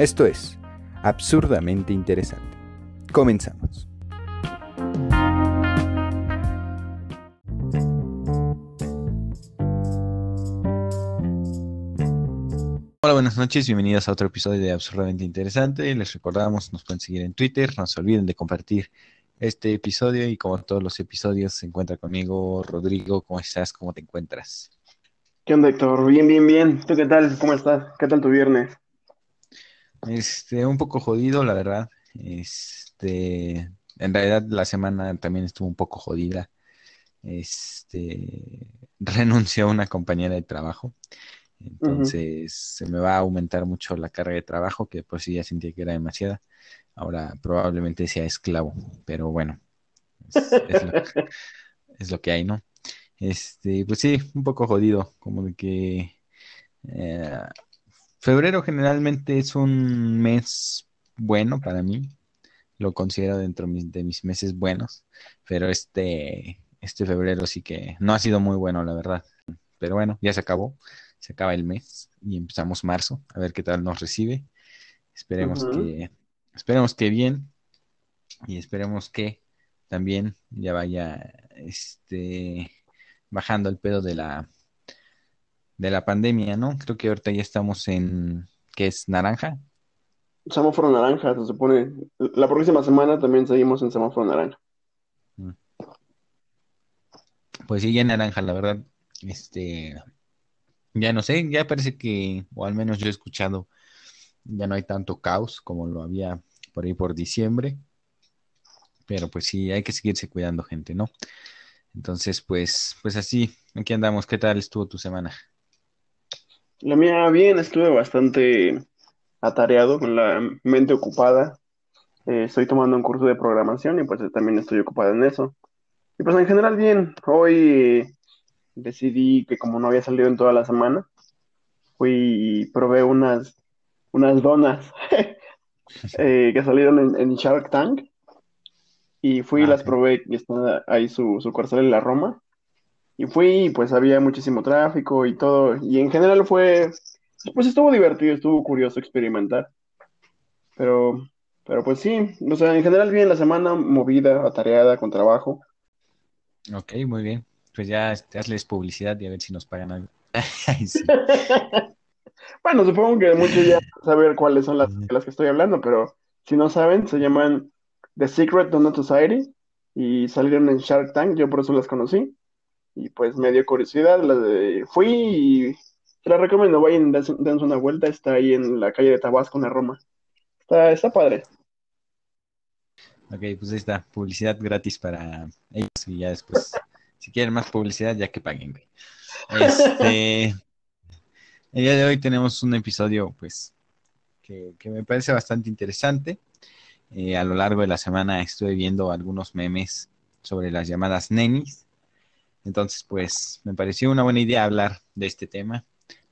Esto es absurdamente interesante. Comenzamos. Hola, buenas noches, bienvenidos a otro episodio de Absurdamente Interesante. Les recordamos, nos pueden seguir en Twitter, no se olviden de compartir este episodio y como todos los episodios se encuentra conmigo Rodrigo. ¿Cómo estás? ¿Cómo te encuentras? ¿Qué onda, Héctor? Bien, bien, bien. ¿Tú qué tal? ¿Cómo estás? ¿Qué tal tu viernes? Este, un poco jodido, la verdad. Este, en realidad la semana también estuvo un poco jodida. Este, renunció a una compañera de trabajo. Entonces se me va a aumentar mucho la carga de trabajo, que por sí ya sentía que era demasiada. Ahora probablemente sea esclavo, pero bueno, es, lo, que hay, ¿no? Este, pues sí, un poco jodido, como de que eh, febrero generalmente es un mes bueno para mí, lo considero dentro de mis meses buenos, pero este, este febrero sí que no ha sido muy bueno, la verdad. Pero bueno, ya se acabó, se acaba el mes y empezamos marzo, a ver qué tal nos recibe. Esperemos que Esperemos que bien y esperemos que también ya vaya este bajando el pedo de la de la pandemia, ¿no? Creo que ahorita ya estamos en ¿qué es naranja? Semáforo naranja, se supone. La próxima semana también seguimos en semáforo naranja. Mm. Pues sí, ya naranja, la verdad. Este, ya no sé, ya parece que, o al menos yo he escuchado ya no hay tanto caos como lo había por ahí por diciembre. Pero pues sí, hay que seguirse cuidando, gente, ¿no? Entonces, pues, pues así, aquí andamos. ¿Qué tal estuvo tu semana? La mía bien, estuve bastante atareado, con la mente ocupada. Eh, estoy tomando un curso de programación y pues también estoy ocupada en eso. Y pues en general bien, hoy decidí que como no había salido en toda la semana, fui y probé unas unas donas eh, que salieron en, Shark Tank. Y fui y ah, las probé, y está ahí su, su en la Roma. Y fui, y pues había muchísimo tráfico y todo. Y en general fue, pues estuvo divertido, estuvo curioso experimentar. Pero, pero pues sí, o sea, en general bien la semana movida, atareada, con trabajo. Ok, muy bien. Pues ya hazles publicidad y a ver si nos pagan algo. Bueno, supongo que muchos ya saben cuáles son las las que estoy hablando, pero si no saben, se llaman The Secret Donut Society y salieron en Shark Tank, yo por eso las conocí. Y pues me dio curiosidad, fui y la recomiendo, vayan, dense, una vuelta, está ahí en la calle de Tabasco, en la Roma. Está, está padre. Ok, pues ahí está, publicidad gratis para ellos y ya después, si quieren más publicidad, ya que paguen, Este, el día de hoy tenemos un episodio, pues, que, me parece bastante interesante. Eh, a lo largo de la semana estuve viendo algunos memes sobre las llamadas nenis. Entonces, pues, me pareció una buena idea hablar de este tema,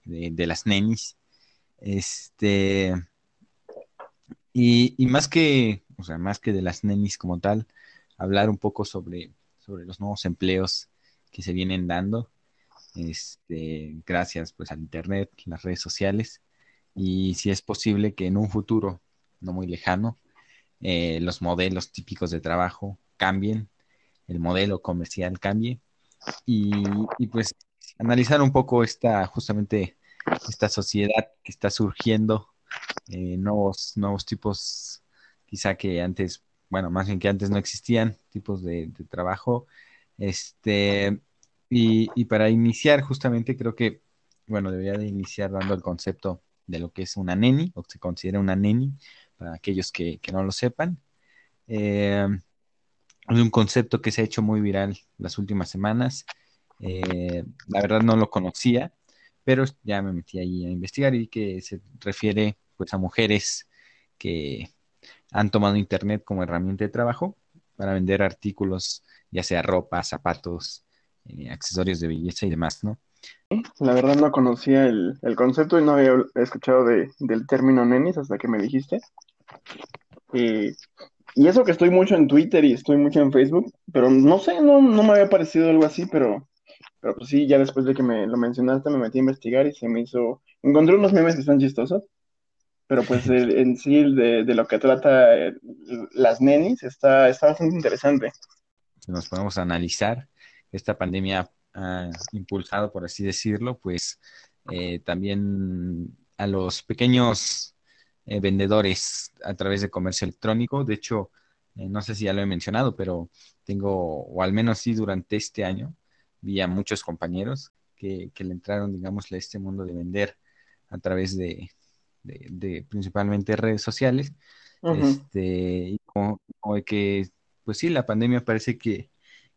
de, las nenis. Este, y, más que, o sea, más que de las nenis como tal, hablar un poco sobre, sobre los nuevos empleos que se vienen dando. Este, gracias pues al internet, las redes sociales. Y si es posible que en un futuro no muy lejano eh, los modelos típicos de trabajo cambien, el modelo comercial cambie y, pues analizar un poco esta justamente esta sociedad que está surgiendo, eh, nuevos, nuevos tipos quizá que antes, bueno, más bien que antes no existían, tipos de, trabajo, este, y, para iniciar, justamente creo que, bueno, debería de iniciar dando el concepto de lo que es una neni, o se considera una neni, para aquellos que, no lo sepan. Eh, es un concepto que se ha hecho muy viral las últimas semanas. Eh, la verdad no lo conocía, pero ya me metí ahí a investigar y que se refiere pues a mujeres que han tomado internet como herramienta de trabajo para vender artículos, ya sea ropa, zapatos, eh, accesorios de belleza y demás, ¿no? La verdad no conocía el, concepto y no había escuchado del término nenis hasta que me dijiste. Eso que estoy mucho en Twitter y estoy mucho en Facebook, pero no sé, no, no me había parecido algo así, pero, pero pues sí, ya después de que me lo mencionaste me metí a investigar y se me hizo... Encontré unos memes que están chistosos. pero pues en sí de, de, lo que trata eh, las nenis está, está bastante interesante. Nos podemos analizar, esta pandemia ha impulsado, por así decirlo, pues eh, también a los pequeños eh, vendedores a través de comercio electrónico. De hecho, no sé si ya lo he mencionado, pero tengo, o al menos sí durante este año, vi a muchos compañeros que, que le entraron, digamos, a este mundo de vender a través de, de, principalmente redes sociales. este, y como, que, pues sí, la pandemia parece que,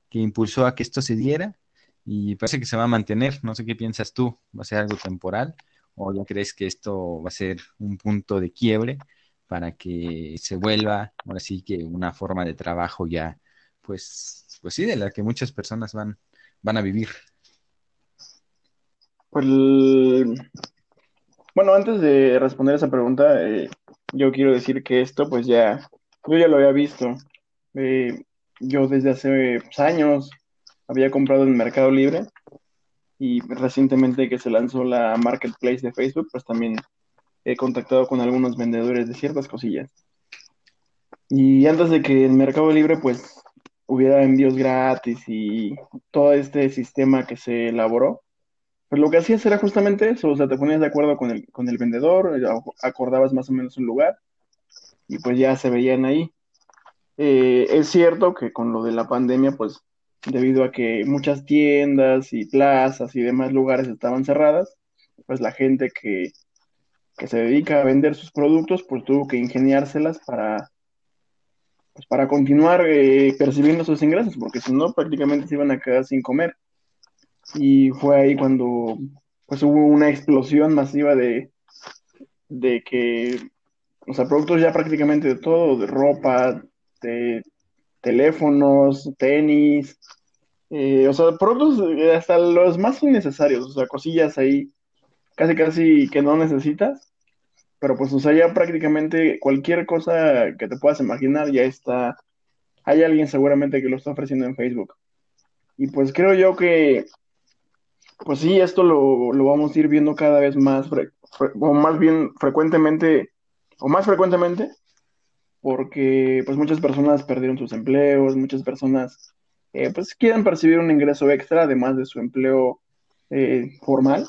que impulsó a que esto se diera y parece que se va a mantener. No sé qué piensas tú, ¿va a ser algo temporal o ya crees que esto va a ser un punto de quiebre para que se vuelva, ahora sí que una forma de trabajo ya, pues, pues sí, de la que muchas personas van, van a vivir? Pues bueno, antes de responder esa pregunta, eh, yo quiero decir que esto, pues ya, yo ya lo había visto. Eh, yo desde hace años había comprado en Mercado Libre y recientemente que se lanzó la marketplace de Facebook, pues también he contactado con algunos vendedores de ciertas cosillas. Y antes de que en Mercado Libre, pues hubiera envíos gratis y todo este sistema que se elaboró, pues lo que hacías era justamente eso, o sea, te ponías de acuerdo con el, con el vendedor, eh, acordabas más o menos un lugar y pues ya se veían ahí. Eh, es cierto que con lo de la pandemia, pues debido a que muchas tiendas y plazas y demás lugares estaban cerradas, pues la gente que, se dedica a vender sus productos, pues tuvo que ingeniárselas para, pues, para continuar eh, percibiendo sus ingresos, porque si no, prácticamente se iban a quedar sin comer. Y fue ahí cuando pues hubo una explosión masiva de, de que, o sea, productos ya prácticamente de todo, de ropa, de teléfonos, tenis, eh, o sea, productos hasta los más innecesarios, o sea, cosillas ahí casi casi que no necesitas, pero pues, o sea, ya prácticamente cualquier cosa que te puedas imaginar ya está, hay alguien seguramente que lo está ofreciendo en Facebook. Y pues creo yo que pues sí, esto lo, vamos a ir viendo cada vez más, o más bien frecuentemente, o más frecuentemente, porque pues muchas personas perdieron sus empleos, muchas personas eh, pues quieren percibir un ingreso extra además de su empleo eh, formal,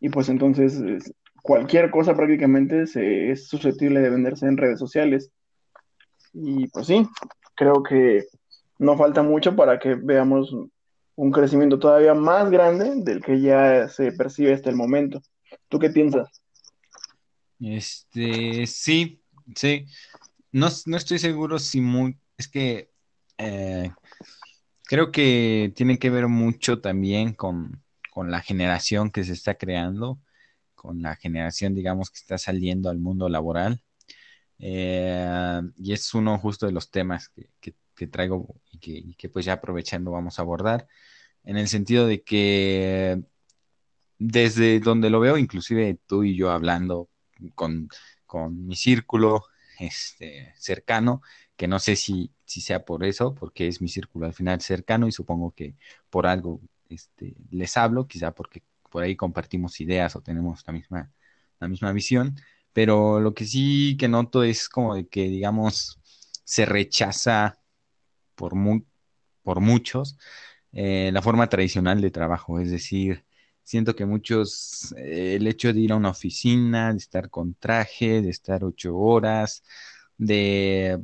y pues entonces cualquier cosa prácticamente se, es susceptible de venderse en redes sociales. Y pues sí, creo que no falta mucho para que veamos un crecimiento todavía más grande del que ya se percibe hasta el momento. ¿Tú qué piensas? Este, sí, sí. No, estoy seguro si muy, es que eh, creo que tiene que ver mucho también con, la generación que se está creando, con la generación, digamos, que está saliendo al mundo laboral. Eh, y es uno justo de los temas que, que traigo y que, que, pues ya aprovechando vamos a abordar, en el sentido de que desde donde lo veo, inclusive tú y yo hablando con, con mi círculo este, cercano, que no sé si, si sea por eso, porque es mi círculo al final cercano y supongo que por algo este, les hablo, quizá porque por ahí compartimos ideas o tenemos la misma, la misma visión, pero lo que sí que noto es como de que, digamos, se rechaza por, por muchos eh, la forma tradicional de trabajo, es decir, siento que muchos, eh, el hecho de ir a una oficina, de estar con traje, de estar ocho horas, de,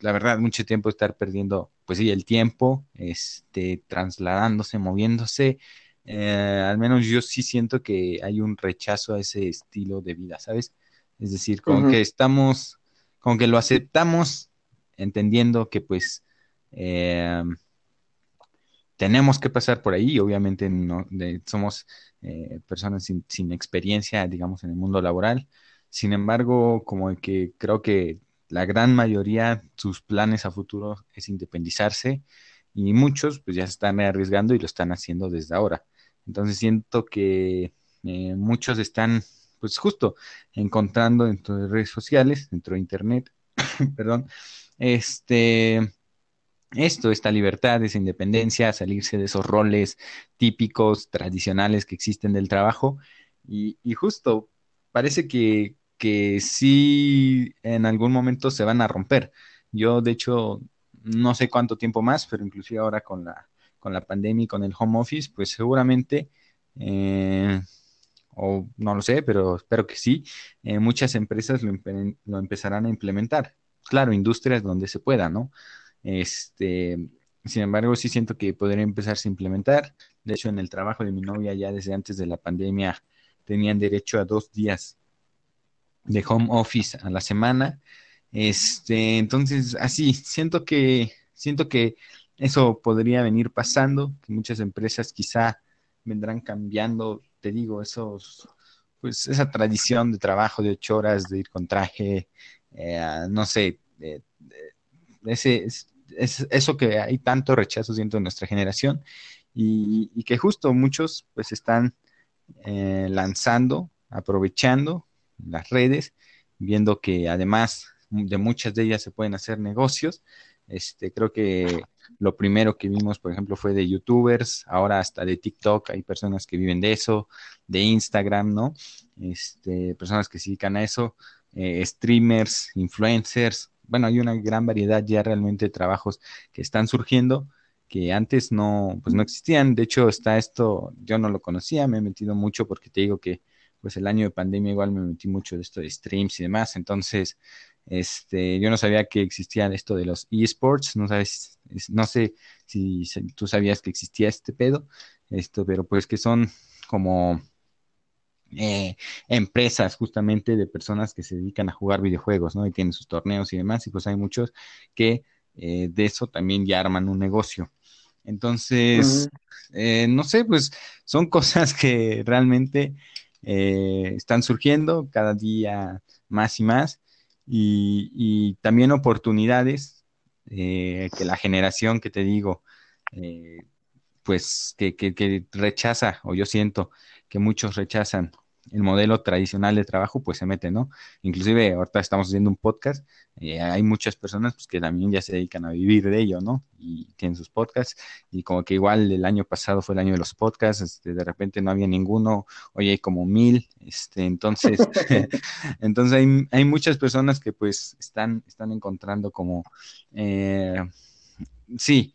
la verdad, mucho tiempo estar perdiendo, pues sí, el tiempo, este, trasladándose, moviéndose, eh, al menos yo sí siento que hay un rechazo a ese estilo de vida, ¿sabes? Es decir, como que estamos, como que lo aceptamos, entendiendo que pues eh, tenemos que pasar por ahí, obviamente somos eh, personas sin, experiencia, digamos, en el mundo laboral. Sin embargo, como que creo que la gran mayoría, sus planes a futuro es independizarse y muchos pues ya se están arriesgando y lo están haciendo desde ahora. Entonces siento que eh, muchos están pues justo encontrando dentro de redes sociales, dentro de internet, perdón, este esto, esta libertad, esa independencia, salirse de esos roles típicos, tradicionales que existen del trabajo. Y, justo parece que, que sí en algún momento se van a romper. Yo, de hecho, no sé cuánto tiempo más, pero inclusive ahora con la, con la pandemia y con el home office, pues seguramente, eh, o no lo sé, pero espero que sí, eh, muchas empresas lo, lo, empezarán a implementar. Claro, industrias donde se pueda, ¿no? Este, sin embargo, sí siento que podría empezarse a implementar. De hecho, en el trabajo de mi novia ya desde antes de la pandemia tenían derecho a dos días de home office a la semana. Este, entonces, así, siento que, siento que eso podría venir pasando, muchas empresas quizá vendrán cambiando, te digo, esos, pues esa tradición de trabajo de ocho horas, de ir con traje, eh, no sé, ese, es, eso que hay tanto rechazo siento en nuestra generación y, que justo muchos pues están eh, lanzando, aprovechando las redes, viendo que además de muchas de ellas se pueden hacer negocios. Este, creo que lo primero que vimos, por ejemplo, fue de youtubers, ahora hasta de TikTok, hay personas que viven de eso, de Instagram, ¿no? Este, personas que se dedican a eso, eh, streamers, influencers, bueno, hay una gran variedad ya realmente de trabajos que están surgiendo que antes no, pues no existían. De hecho, está esto, yo no lo conocía, me he metido mucho porque te digo que pues el año de pandemia igual me metí mucho de esto de streams y demás. Entonces, este, yo no sabía que existía esto de los esports, no sabes, no sé si, tú sabías que existía este pedo, esto, pero pues que son como eh, empresas justamente de personas que se dedican a jugar videojuegos, ¿no? Y tienen sus torneos y demás, y pues hay muchos que eh, de eso también ya arman un negocio. Entonces, eh, no sé, pues son cosas que realmente están surgiendo cada día más y más y, también oportunidades que la generación que te digo, pues que, que, rechaza, o yo siento que muchos rechazan el modelo tradicional de trabajo, pues se mete, ¿no? Inclusive ahorita estamos haciendo un podcast, eh, hay muchas personas pues, que también ya se dedican a vivir de ello, ¿no? Y tienen sus podcasts, y como que igual el año pasado fue el año de los podcasts, este, de repente no había ninguno, hoy hay como mil, este, entonces, entonces hay, hay, muchas personas que pues están, están encontrando como, eh, sí,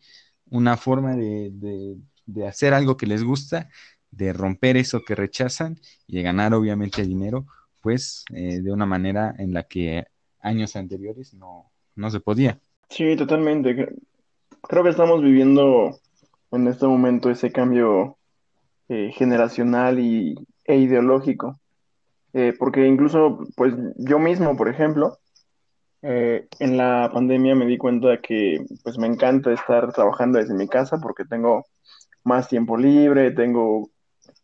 una forma de, de, de hacer algo que les gusta de romper eso que rechazan y de ganar obviamente dinero, pues eh, de una manera en la que años anteriores no, no se podía. Sí, totalmente. Creo que estamos viviendo en este momento ese cambio eh, generacional y, e ideológico. Eh, porque incluso, pues yo mismo, por ejemplo, en la pandemia me di cuenta de que pues me encanta estar trabajando desde mi casa porque tengo más tiempo libre, tengo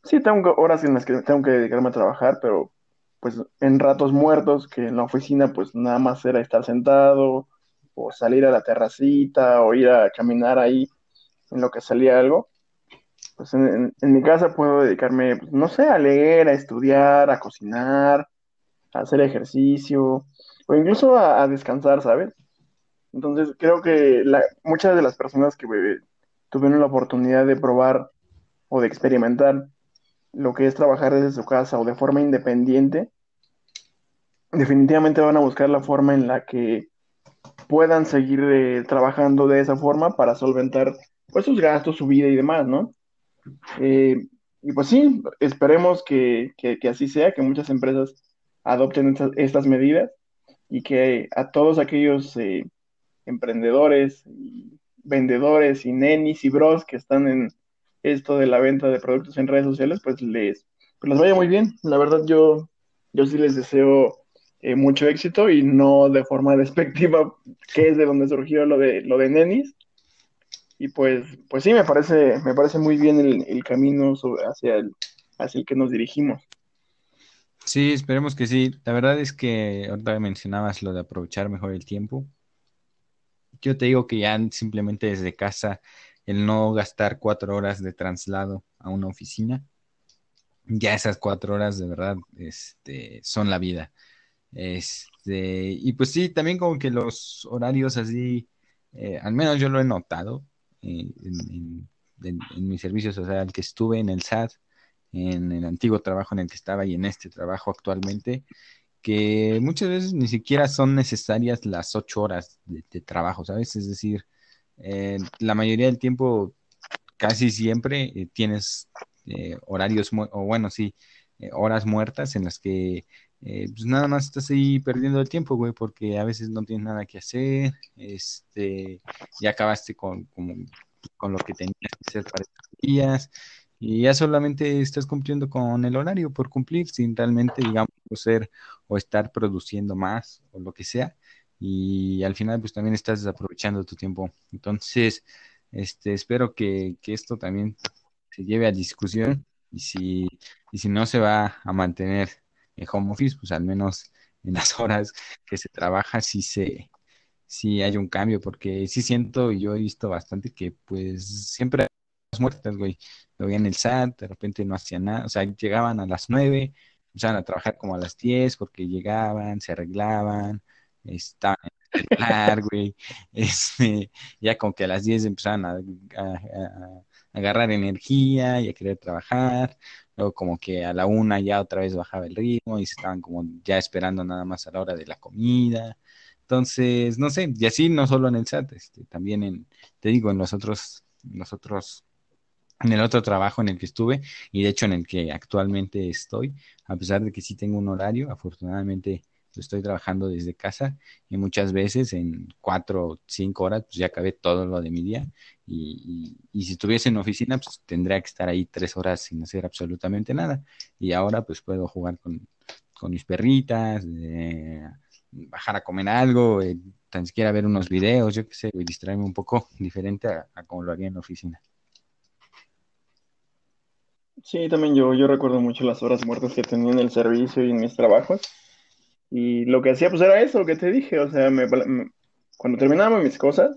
Sí, tengo horas en las que tengo que dedicarme a trabajar, pero pues en ratos muertos, que en la oficina pues nada más era estar sentado o salir a la terracita o ir a caminar ahí en lo que salía algo. Pues en, mi casa puedo dedicarme, pues, no sé, a leer, a estudiar, a cocinar, a hacer ejercicio o incluso a, descansar, ¿sabes? Entonces creo que muchas de las personas que tuvieron la oportunidad de probar o de experimentar lo que es trabajar desde su casa o de forma independiente, definitivamente van a buscar la forma en la que puedan seguir eh, trabajando de esa forma para solventar pues sus gastos, su vida y demás, ¿no? Eh, y pues sí, esperemos que, así sea, que muchas empresas adopten estas, medidas y que a todos aquellos eh, emprendedores, vendedores y nenis y bros que están en, esto de la venta de productos en redes sociales, pues les, pues les vaya muy bien. La verdad, yo, yo sí les deseo eh, mucho éxito y no de forma despectiva, que es de donde surgió lo de, lo de Nenis. Y pues, pues sí, me parece, me parece muy bien el, camino hacia, el, hacia el que nos dirigimos. Sí, esperemos que sí. La verdad es que ahorita mencionabas lo de aprovechar mejor el tiempo. Yo te digo que ya simplemente desde casa el no gastar cuatro horas de traslado a una oficina, ya esas cuatro horas de verdad este, son la vida. Este, y pues sí, también como que los horarios así, eh, al menos yo lo he notado eh, en, en, mis servicios, o sea, que estuve en el SAT, en el antiguo trabajo en el que estaba y en este trabajo actualmente, que muchas veces ni siquiera son necesarias las ocho horas de, trabajo, ¿sabes? Es decir, eh, la mayoría del tiempo, casi siempre, eh, tienes eh, horarios, o bueno, sí, horas muertas en las que pues nada más estás ahí perdiendo el tiempo, güey, porque a veces no tienes nada que hacer, este, ya acabaste con, con lo que tenías que hacer para estos días, y ya solamente estás cumpliendo con el horario por cumplir, sin realmente, digamos, ser o estar produciendo más o lo que sea. Y al final, pues también estás desaprovechando tu tiempo. Entonces, este, espero que, que esto también se lleve a discusión y si, y si no se va a mantener en home office, pues al menos en las horas que se trabaja, sí se, sí hay un cambio, porque sí siento, y yo he visto bastante que pues siempre hay muertas, güey lo veían el SAT, de repente no hacían nada, o sea, llegaban a las nueve, empezaban a trabajar como a las diez porque llegaban, se arreglaban, estaban en el celular, güey, este, ya como que a las diez empezaban a, agarrar energía y a querer trabajar, luego como que a la una ya otra vez bajaba el ritmo y estaban como ya esperando nada más a la hora de la comida. Entonces, no sé, y así no solo en el SAT, este, también en, te digo, en los otros, los otros en el otro trabajo en el que estuve y de hecho en el que actualmente estoy, a pesar de que sí tengo un horario, afortunadamente estoy trabajando desde casa y muchas veces en cuatro o cinco horas pues ya acabé todo lo de mi día y, si estuviese en oficina pues tendría que estar ahí tres horas sin hacer absolutamente nada y ahora pues puedo jugar con, mis perritas, bajar a comer algo, eh, tan siquiera ver unos videos, yo qué sé, y distraerme un poco diferente a, a como lo haría en la oficina. Sí, también yo, yo recuerdo mucho las horas muertas que tenía en el servicio y en mis trabajos. Y lo que hacía, pues era eso, lo que te dije. O sea, cuando terminaba mis cosas,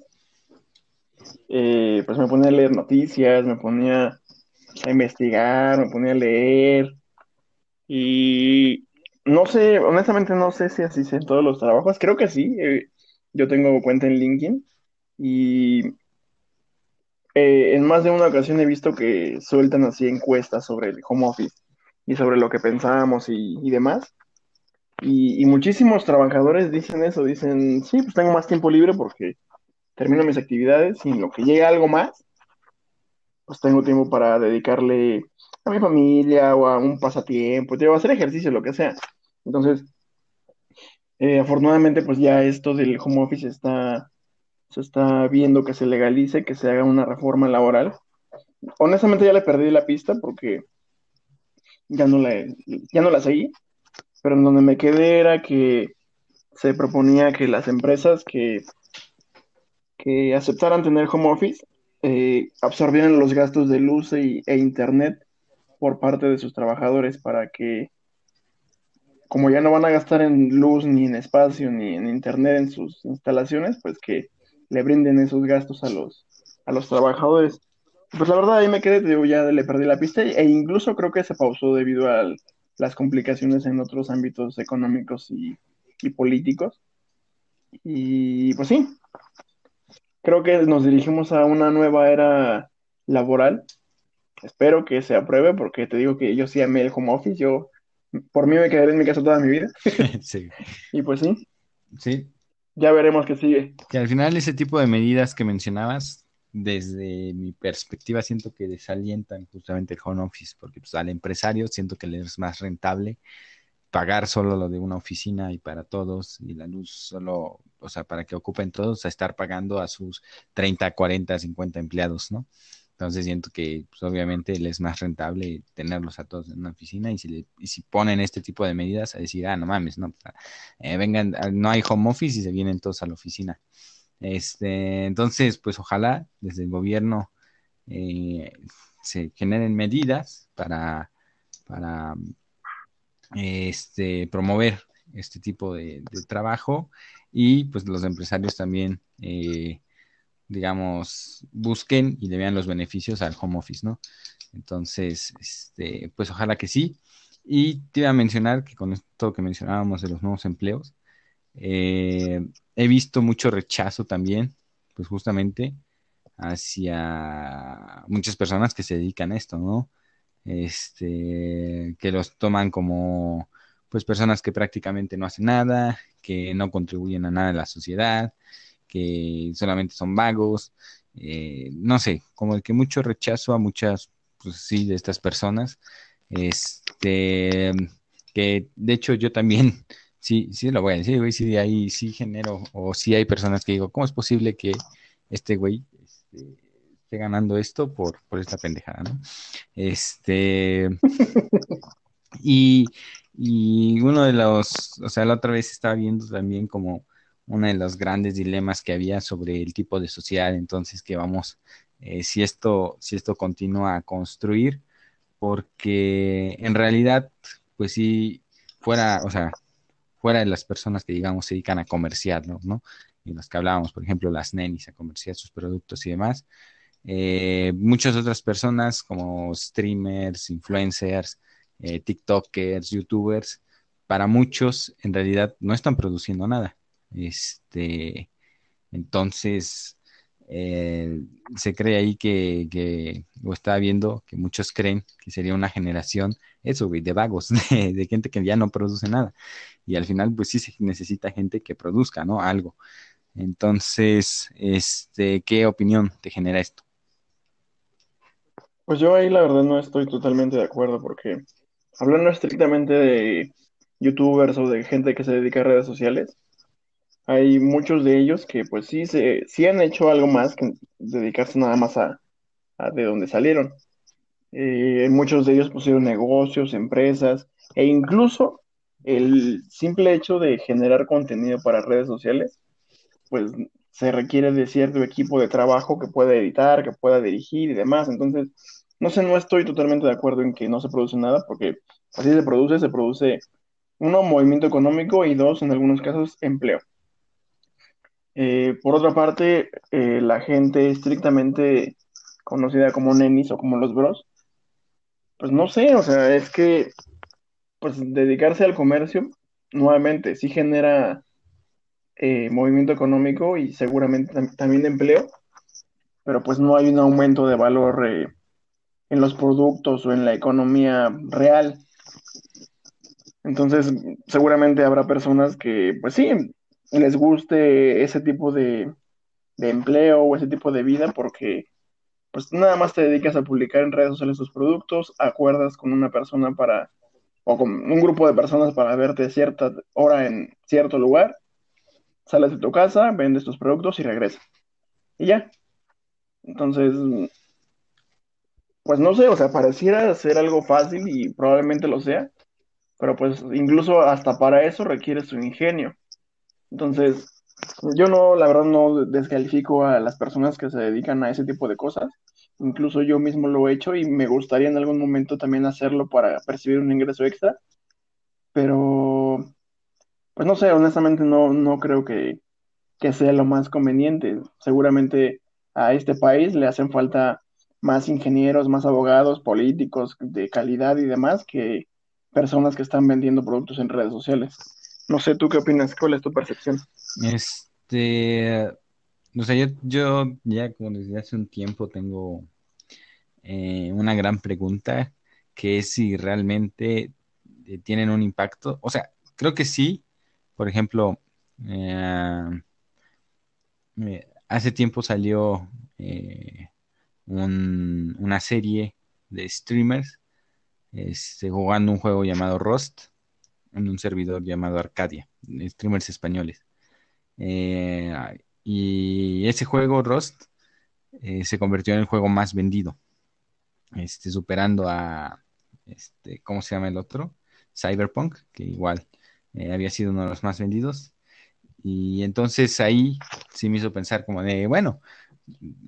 eh, pues me ponía a leer noticias, me ponía a investigar, me ponía a leer. Y no sé, honestamente no sé si así sé en todos los trabajos. Creo que sí. Eh, yo tengo cuenta en LinkedIn y eh, en más de una ocasión he visto que sueltan así encuestas sobre el home office y sobre lo que pensamos y, demás. Y, muchísimos trabajadores dicen eso, dicen, sí, pues tengo más tiempo libre porque termino mis actividades y en lo que llega algo más, pues tengo tiempo para dedicarle a mi familia o a un pasatiempo, a hacer ejercicio, lo que sea. Entonces, eh, afortunadamente, pues ya esto del home office está se está viendo que se legalice, que se haga una reforma laboral. Honestamente ya le perdí la pista porque ya no la, ya no la seguí, pero en donde me quedé era que se proponía que las empresas que, que aceptaran tener home office eh, absorbieran los gastos de luz e, internet por parte de sus trabajadores para que, como ya no van a gastar en luz, ni en espacio, ni en internet en sus instalaciones, pues que le brinden esos gastos a los, a los trabajadores. Pues la verdad ahí me quedé, digo, ya le perdí la pista e incluso creo que se pausó debido a las complicaciones en otros ámbitos económicos y, políticos. Y pues sí, creo que nos dirigimos a una nueva era laboral. Espero que se apruebe porque te digo que yo sí amé el home office, yo por mí me quedaré en mi casa toda mi vida. sí. Y pues sí. Sí, ya veremos qué sigue. Que al final ese tipo de medidas que mencionabas, desde mi perspectiva, siento que desalientan justamente el home office, porque pues, al empresario siento que le es más rentable pagar solo lo de una oficina y para todos, y la luz solo, o sea, para que ocupen todos, a estar pagando a sus 30, 40, 50 empleados, ¿no? Entonces siento que pues, obviamente les es más rentable tenerlos a todos en una oficina y si, le, y si ponen este tipo de medidas a decir, ah, no mames, no, eh, vengan, no hay home office y se vienen todos a la oficina. Este, entonces, pues ojalá desde el gobierno eh, se generen medidas para, este, promover este tipo de, trabajo y pues los empresarios también eh, digamos, busquen y le vean los beneficios al home office, ¿no? Entonces, este, pues ojalá que sí. Y te iba a mencionar que con esto que mencionábamos de los nuevos empleos, eh, he visto mucho rechazo también, pues justamente hacia muchas personas que se dedican a esto, ¿no? este, que los toman como pues personas que prácticamente no hacen nada, que no contribuyen a nada en la sociedad, que solamente son vagos, eh, no sé, como que mucho rechazo a muchas, pues sí, de estas personas, este, que de hecho yo también, sí, sí lo voy a decir, güey, sí, ahí sí genero, o sí hay personas que digo, ¿cómo es posible que este güey este, esté ganando esto por, por esta pendejada, ¿no? Este, y, y uno de los, o sea, la otra vez estaba viendo también como uno de los grandes dilemas que había sobre el tipo de sociedad entonces que vamos, eh, si esto, si esto continúa a construir, porque en realidad, pues si fuera, o sea, fuera de las personas que digamos se dedican a comerciarlo, ¿no? Y los que hablábamos, por ejemplo, las nenis a comerciar sus productos y demás, eh, muchas otras personas como streamers, influencers, eh, TikTokers, YouTubers, para muchos en realidad no están produciendo nada. Este, entonces, eh, se cree ahí que, o estaba viendo que muchos creen que sería una generación, eso, de vagos, de, gente que ya no produce nada. Y al final, pues sí se necesita gente que produzca, ¿no? Algo. Entonces, este, ¿qué opinión te genera esto? Pues yo ahí la verdad no estoy totalmente de acuerdo porque hablando estrictamente de youtubers o de gente que se dedica a redes sociales, hay muchos de ellos que pues sí, se, sí han hecho algo más que dedicarse nada más a, de donde salieron. Eh, muchos de ellos pusieron negocios, empresas e incluso el simple hecho de generar contenido para redes sociales, pues se requiere de cierto equipo de trabajo que pueda editar, que pueda dirigir y demás. Entonces, no sé, no estoy totalmente de acuerdo en que no se produce nada, porque así se produce, se produce, uno, movimiento económico y dos, en algunos casos, empleo. Eh, por otra parte, eh, la gente estrictamente conocida como nenis o como los bros, pues no sé, o sea, es que pues dedicarse al comercio, nuevamente, sí genera eh, movimiento económico y seguramente también empleo, pero pues no hay un aumento de valor en los productos o en la economía real. Entonces, seguramente habrá personas que, pues sí, les guste ese tipo de, empleo o ese tipo de vida porque pues nada más te dedicas a publicar en redes sociales tus productos, acuerdas con una persona para, o con un grupo de personas para verte cierta hora en cierto lugar, sales de tu casa, vendes tus productos y regresas. Y ya. Entonces, pues no sé, o sea, pareciera ser algo fácil y probablemente lo sea, pero pues incluso hasta para eso requiere su ingenio. Entonces, yo no, la verdad, no descalifico a las personas que se dedican a ese tipo de cosas. Incluso yo mismo lo he hecho y me gustaría en algún momento también hacerlo para percibir un ingreso extra. Pero, pues no sé, honestamente no, no creo que, que sea lo más conveniente. Seguramente a este país le hacen falta más ingenieros, más abogados, políticos de calidad y demás que personas que están vendiendo productos en redes sociales. No sé, ¿tú qué opinas? ¿Cuál es tu percepción? Este, o sea, yo, ya como desde hace un tiempo tengo eh, una gran pregunta, que es si realmente eh, tienen un impacto. O sea, creo que sí. Por ejemplo, eh, hace tiempo salió una serie de streamers este, jugando un juego llamado Rust en un servidor llamado Arcadia, streamers españoles. Eh, y ese juego, Rust, eh, se convirtió en el juego más vendido, este, superando a, este, ¿cómo se llama el otro? Cyberpunk, que igual eh, había sido uno de los más vendidos. Y entonces ahí sí me hizo pensar como de, bueno,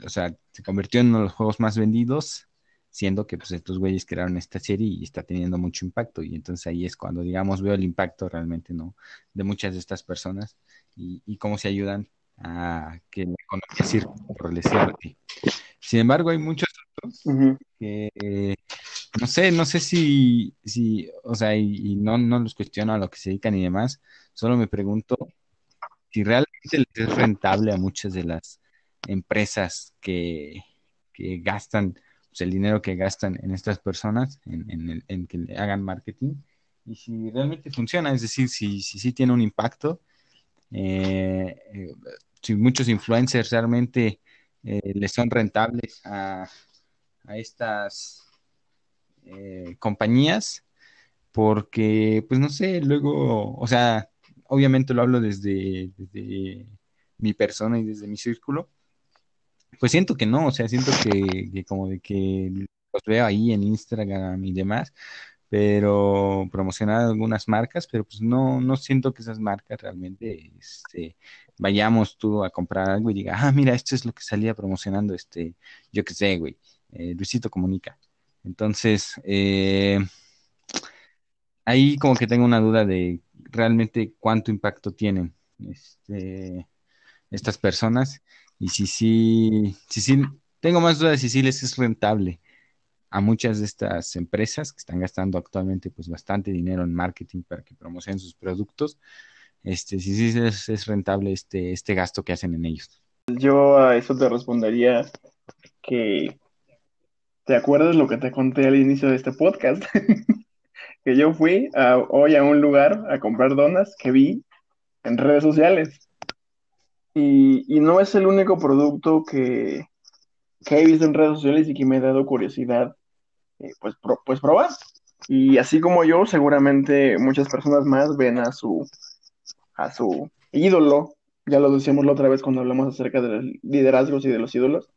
o sea, se convirtió en uno de los juegos más vendidos siendo que pues estos güeyes crearon esta serie y está teniendo mucho impacto. Y entonces ahí es cuando digamos veo el impacto realmente no de muchas de estas personas y, cómo se ayudan a que la economía por decirlo Sin embargo hay muchos otros que no sé, no sé si, si o sea, y, no, no los cuestiono a lo que se dedican y demás, solo me pregunto si realmente les es rentable a muchas de las empresas que, que gastan pues, el dinero que gastan en estas personas, en, en, que le hagan marketing, y si realmente funciona, es decir, si sí si, tiene un impacto, eh, eh, si muchos influencers realmente eh, les son rentables a, a estas compañías, porque, pues no sé, luego, o sea, obviamente lo hablo desde, desde mi persona y desde mi círculo, pues siento que no, o sea, siento que, como de que los veo ahí en Instagram y demás, pero promocionar algunas marcas, pero pues no, no siento que esas marcas realmente este, vayamos tú a comprar algo y diga, ah, mira, esto es lo que salía promocionando, este, yo qué sé, güey, eh, Luisito Comunica. Entonces, eh, ahí como que tengo una duda de realmente cuánto impacto tienen este, estas personas y si sí, si, si, tengo más dudas si sí les es rentable a muchas de estas empresas que están gastando actualmente pues bastante dinero en marketing para que promocionen sus productos, este, si sí es, es rentable este, este gasto que hacen en ellos. Yo a eso te respondería que ¿te acuerdas lo que te conté al inicio de este podcast? que yo fui hoy a un lugar a comprar donas que vi en redes sociales. Y, no es el único producto que, he visto en redes sociales y que me ha dado curiosidad, eh, pues, pues probar. Y así como yo, seguramente muchas personas más ven a su, a su ídolo, ya lo decíamos la otra vez cuando hablamos acerca de los liderazgos y de los ídolos,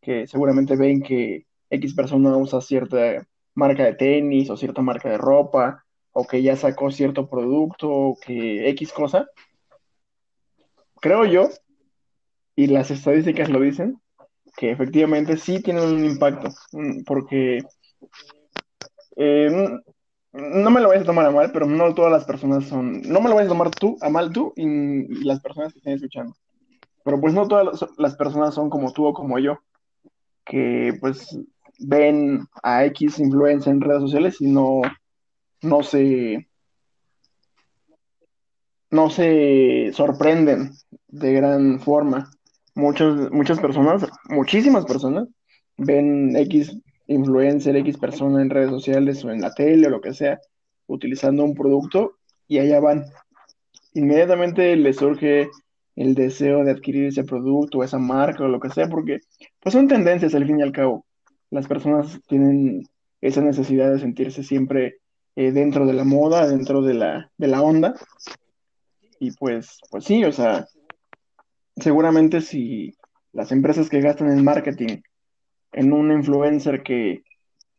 que seguramente ven que X persona usa cierta marca de tenis o cierta marca de ropa, o que ya sacó cierto producto, o que X cosa, creo yo, y las estadísticas lo dicen, que efectivamente sí tienen un impacto, porque eh, no me lo vayas a tomar a mal, pero no todas las personas son, no me lo vayas a tomar tú, a mal tú y, las personas que estén escuchando. Pero pues no todas las personas son como tú o como yo, que pues ven a X influencia en redes sociales y no, no se no se sorprenden de gran forma. Muchos, muchas personas, muchísimas personas, ven X influencer, X persona en redes sociales o en la tele o lo que sea, utilizando un producto y allá van. Inmediatamente les surge el deseo de adquirir ese producto esa marca o lo que sea, porque pues son tendencias al fin y al cabo. Las personas tienen esa necesidad de sentirse siempre eh, dentro de la moda, dentro de la, de la onda, y pues, pues sí, o sea, seguramente si las empresas que gastan en marketing en un influencer que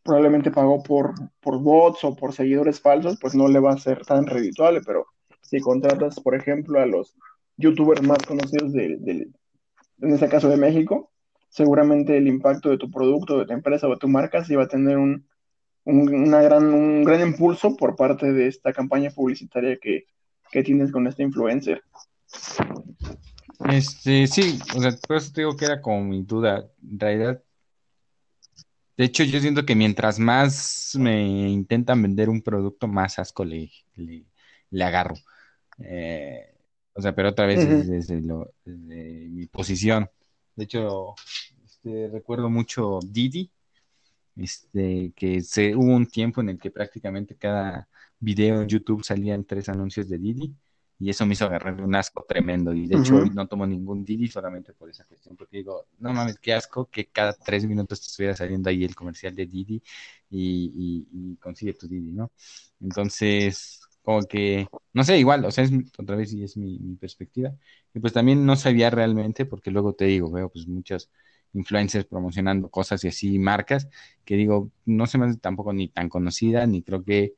probablemente pagó por, por bots o por seguidores falsos, pues no le va a ser tan redituable, pero si contratas, por ejemplo, a los youtubers más conocidos de, en este caso de México, seguramente el impacto de tu producto, de tu empresa o de tu marca sí va a tener un, un, una gran, un gran impulso por parte de esta campaña publicitaria que, que tienes con este influencer. Este, sí, o sea, por eso te digo que era como mi duda. En realidad, de hecho, yo siento que mientras más me intentan vender un producto, más asco le, le, agarro. Eh, o sea, pero otra vez desde, mi posición. De hecho, este, recuerdo mucho Didi, este, que se, hubo un tiempo en el que prácticamente cada video en YouTube salían tres anuncios de Didi y eso me hizo agarrar un asco tremendo. Y de hecho hoy no tomo ningún Didi solamente por esa cuestión porque digo, no mames, qué asco que cada tres minutos te estuviera saliendo ahí el comercial de Didi y, consigue tu Didi, ¿no? Entonces, como que, no sé, igual, o sea, es, otra vez y es mi, perspectiva. Y pues también no sabía realmente porque luego te digo, veo pues muchos influencers promocionando cosas y así marcas que digo, no se me hace tampoco ni tan conocida ni creo que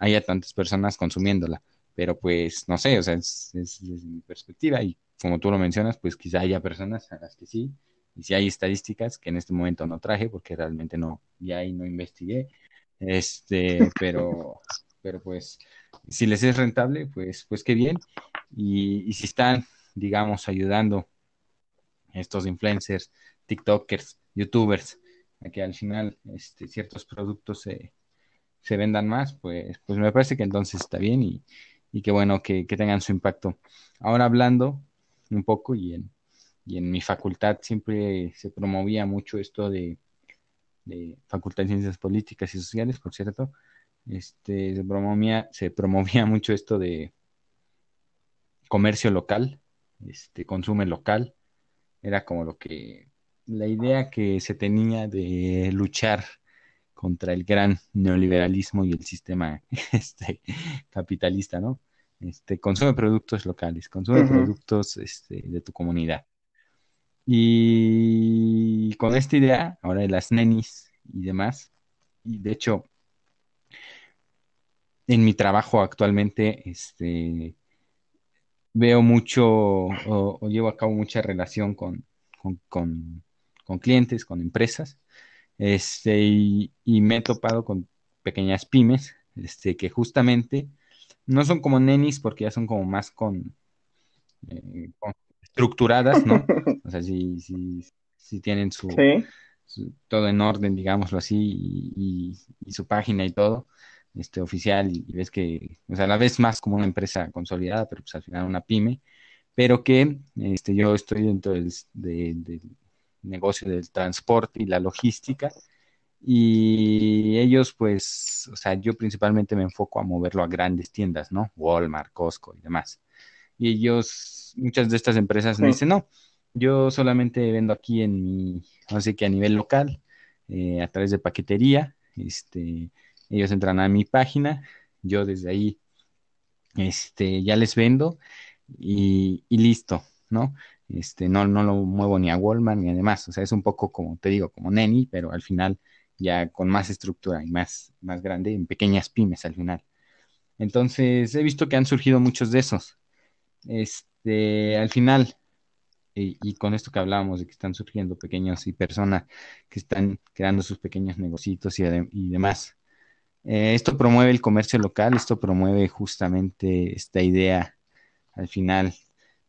haya tantas personas consumiéndola. Pero pues no sé, o sea, es, desde mi perspectiva y como tú lo mencionas, pues quizá haya personas a las que sí, y si hay estadísticas que en este momento no traje porque realmente no, ya ahí no investigué, este, pero, pero pues si les es rentable, pues, pues qué bien, y, y si están, digamos, ayudando estos influencers, TikTokers, YouTubers, a que al final este, ciertos productos se se vendan más, pues, pues me parece que entonces está bien y, y que bueno que, tengan su impacto. Ahora hablando un poco y en, y en mi facultad siempre se promovía mucho esto de de Facultad de Ciencias Políticas y Sociales, por cierto, este, se promovía, se promovía mucho esto de comercio local, este, consume local, era como lo que, la idea que se tenía de luchar contra el gran neoliberalismo y el sistema este, capitalista, ¿no? Este, consume productos locales, consume productos este, de tu comunidad. Y con esta idea, ahora de las nenis y demás, y de hecho, en mi trabajo actualmente, este, veo mucho o, llevo a cabo mucha relación con, con, clientes, con empresas, este, y, me he topado con pequeñas pymes, este, que justamente no son como nenis porque ya son como más con, eh, estructuradas, ¿no? O sea, si, si, tienen su, todo en orden, digámoslo así, y, su página y todo, este oficial, y, ves que, o sea, a la vez más como una empresa consolidada, pero pues al final una pyme, pero que este, yo estoy dentro del, del negocio del transporte y la logística, y ellos, pues, o sea, yo principalmente me enfoco a moverlo a grandes tiendas, ¿no? Walmart, Costco y demás. Y ellos, muchas de estas empresas me dicen, no, yo solamente vendo aquí en mi, no sé que a nivel local, eh, a través de paquetería, este, ellos entran a mi página, yo desde ahí, este, ya les vendo y, y listo, ¿no? Este, no, no lo muevo ni a Walmart ni además, o sea, es un poco como te digo, como Neni, pero al final ya con más estructura y más, más grande, en pequeñas pymes al final. Entonces, he visto que han surgido muchos de esos. Este, al final, y, con esto que hablábamos de que están surgiendo pequeños y personas que están creando sus pequeños negocios y, demás. Eh, esto promueve el comercio local, esto promueve justamente esta idea al final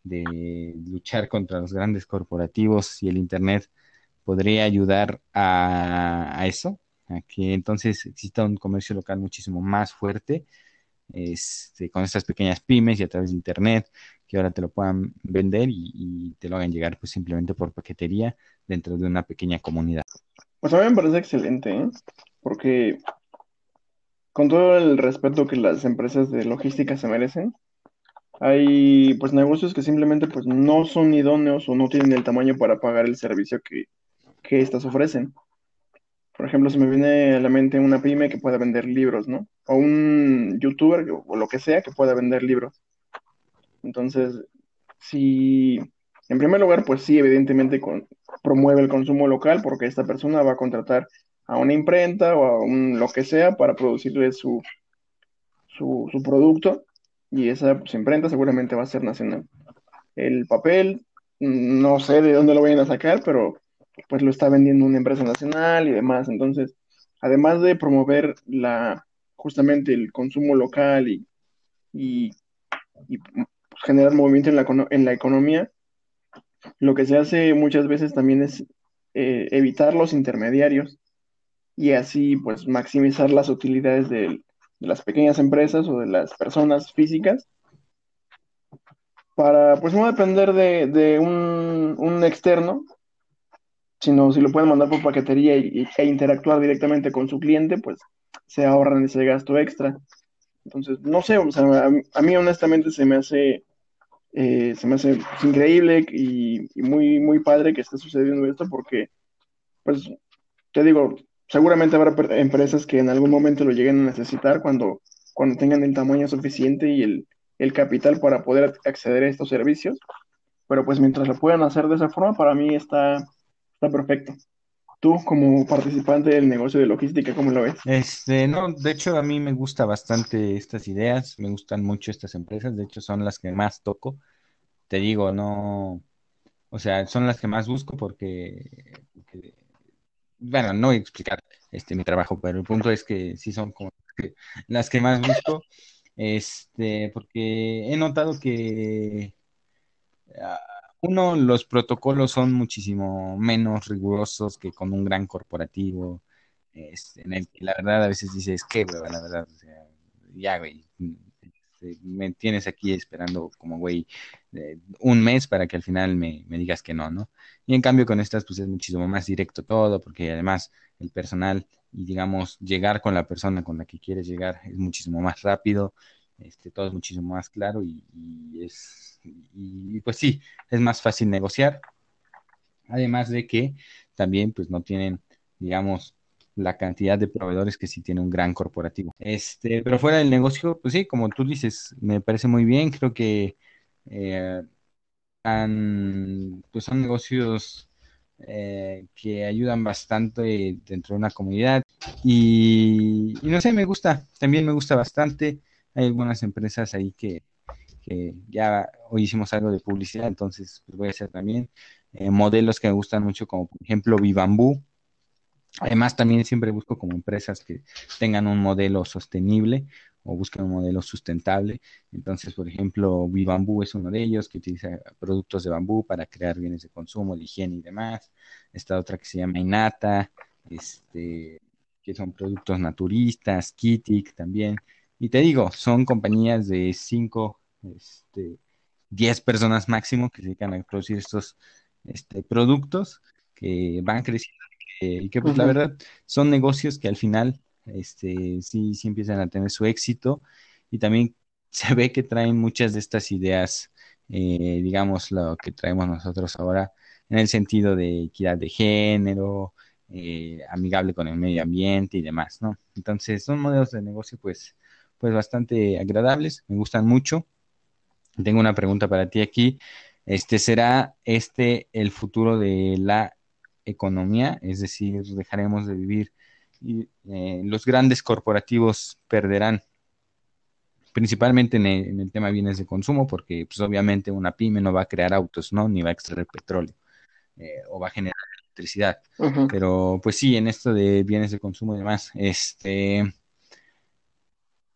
de luchar contra los grandes corporativos y el Internet podría ayudar a, eso, a que entonces exista un comercio local muchísimo más fuerte, este, con estas pequeñas pymes y a través de Internet, que ahora te lo puedan vender y, te lo hagan llegar pues simplemente por paquetería dentro de una pequeña comunidad. Pues a mí me parece excelente, ¿eh? porque con todo el respeto que las empresas de logística se merecen, hay pues negocios que simplemente pues no son idóneos o no tienen el tamaño para pagar el servicio que, que éstas ofrecen. Por ejemplo, se me viene a la mente una pyme que pueda vender libros, ¿no? O un youtuber o lo que sea que pueda vender libros. Entonces, si, en primer lugar, pues sí, evidentemente promueve el consumo local porque esta persona va a contratar a una imprenta o a un lo que sea para producirle su, su producto y esa pues, imprenta seguramente va a ser nacional. El papel, no sé de dónde lo vayan a sacar, pero pues lo está vendiendo una empresa nacional y demás. Entonces, además de promover la, justamente el consumo local y, y, pues, generar movimiento en la, en la economía, lo que se hace muchas veces también es eh, evitar los intermediarios y así pues maximizar las utilidades de, las pequeñas empresas o de las personas físicas para pues no depender de, un, un, externo sino si lo pueden mandar por paquetería y, e interactuar directamente con su cliente, pues se ahorran ese gasto extra. Entonces, no sé, sea, a, mí honestamente se me hace, eh, se me hace increíble y, muy, muy padre que esté sucediendo esto porque, pues, te digo, seguramente habrá empresas que en algún momento lo lleguen a necesitar cuando, cuando tengan el tamaño suficiente y el, el capital para poder acceder a estos servicios. Pero pues mientras lo puedan hacer de esa forma, para mí está, Está perfecto. Tú, como participante del negocio de logística, ¿cómo lo ves? Este, no, de hecho, a mí me gusta bastante estas ideas, me gustan mucho estas empresas, de hecho, son las que más toco. Te digo, no, o sea, son las que más busco porque, bueno, no voy a explicar este mi trabajo, pero el punto es que sí son como las que más busco, este, porque he notado que ah, uno, los protocolos son muchísimo menos rigurosos que con un gran corporativo, este, en el que la verdad a veces dices, que, la verdad, ya, güey, este, me tienes aquí esperando como, güey, un mes para que al final me, digas que no, ¿no? Y en cambio con estas, pues es muchísimo más directo todo, porque además el personal y digamos llegar con la persona con la que quieres llegar es muchísimo más rápido, este, todo es muchísimo más claro y, es y, pues sí, es más fácil negociar. Además de que también pues no tienen, digamos, la cantidad de proveedores que sí tiene un gran corporativo. Este, pero fuera del negocio, pues sí, como tú dices, me parece muy bien, creo que eh, pues son negocios eh, que ayudan bastante dentro de una comunidad y, no sé, me gusta, también me gusta bastante. Hay algunas empresas ahí que, ya hoy hicimos algo de publicidad, entonces pues voy a hacer también eh, modelos que me gustan mucho, como por ejemplo Vivambú. Además, también siempre busco como empresas que tengan un modelo sostenible o busquen un modelo sustentable. Entonces, por ejemplo, Vivambú es uno de ellos que utiliza productos de bambú para crear bienes de consumo, de higiene y demás. Esta otra que se llama Inata, este, que son productos naturistas, Kitik también. Y te digo, son compañías de 5, este, 10 personas máximo que se dedican a producir estos este, productos que van creciendo y que pues la verdad son negocios que al final este, sí, sí empiezan a tener su éxito y también se ve que traen muchas de estas ideas, eh, digamos, lo que traemos nosotros ahora en el sentido de equidad de género, eh, amigable con el medio ambiente y demás, ¿no? Entonces son modelos de negocio pues, pues bastante agradables, me gustan mucho. Tengo una pregunta para ti aquí. Este, ¿Será este el futuro de la economía? Es decir, dejaremos de vivir y eh, los grandes corporativos perderán principalmente en el, tema de bienes de consumo, porque pues obviamente una pyme no va a crear autos, ¿no? Ni va a extraer petróleo eh, o va a generar electricidad. Pero pues sí, en esto de bienes de consumo y demás, este,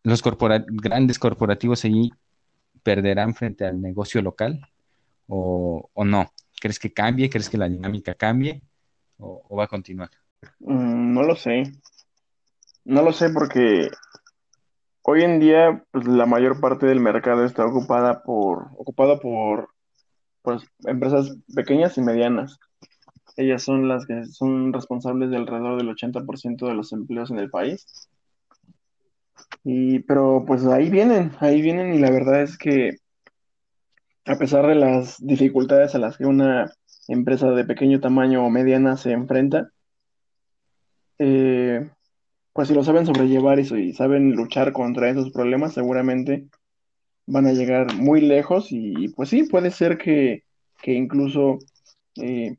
los grandes corporativos allí perderán frente al negocio local o, no. ¿Crees que cambie? ¿Crees que la dinámica cambie o va a continuar? Mm, no lo sé. No lo sé porque hoy en día pues, la mayor parte del mercado está ocupada por, ocupado por pues, empresas pequeñas y medianas. Ellas son las que son responsables de alrededor del 80% de los empleos en el país. Y, pero pues ahí vienen, ahí vienen y la verdad es que a pesar de las dificultades a las que una empresa de pequeño tamaño o mediana se enfrenta, eh, pues si lo saben sobrellevar y, y, saben luchar contra esos problemas, seguramente van a llegar muy lejos y, pues sí, puede ser que, incluso eh,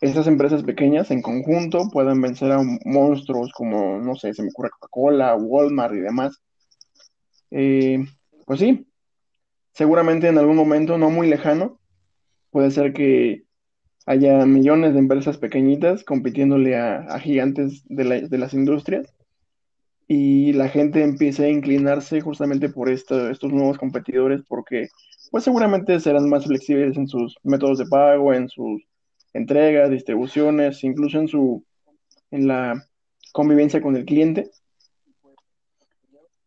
estas empresas pequeñas en conjunto puedan vencer a monstruos como, no sé, se me ocurre Coca-Cola, Walmart y demás. Eh, pues sí, seguramente en algún momento no muy lejano, puede ser que haya millones de empresas pequeñitas compitiéndole a, gigantes de, las industrias y la gente empiece a inclinarse justamente por estos nuevos competidores porque pues seguramente serán más flexibles en sus métodos de pago, en sus entregas, distribuciones, incluso en su en la convivencia con el cliente.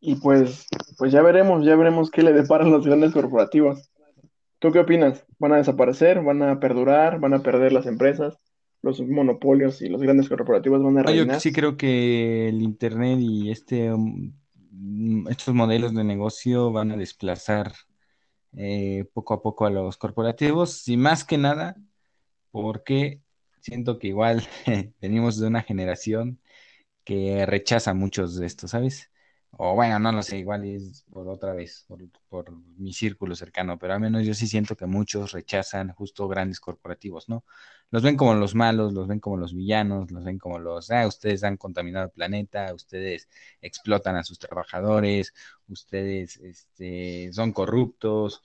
Y pues, pues ya veremos, ya veremos qué le deparan los grandes corporativos. ¿Tú qué opinas? ¿Van a desaparecer? ¿Van a perdurar? ¿Van a perder las empresas? ¿Los monopolios y los grandes corporativos van a reinar? Yo sí creo que el Internet y este, um, estos modelos de negocio van a desplazar eh, poco a poco a los corporativos y más que nada porque siento que igual venimos de una generación que rechaza muchos de estos, ¿sabes? O bueno, no lo sé, igual es por otra vez, por, mi círculo cercano, pero al menos yo sí siento que muchos rechazan justo grandes corporativos, ¿no? Los ven como los malos, los ven como los villanos, los ven como los, ah, ustedes han contaminado el planeta, ustedes explotan a sus trabajadores, ustedes este, son corruptos,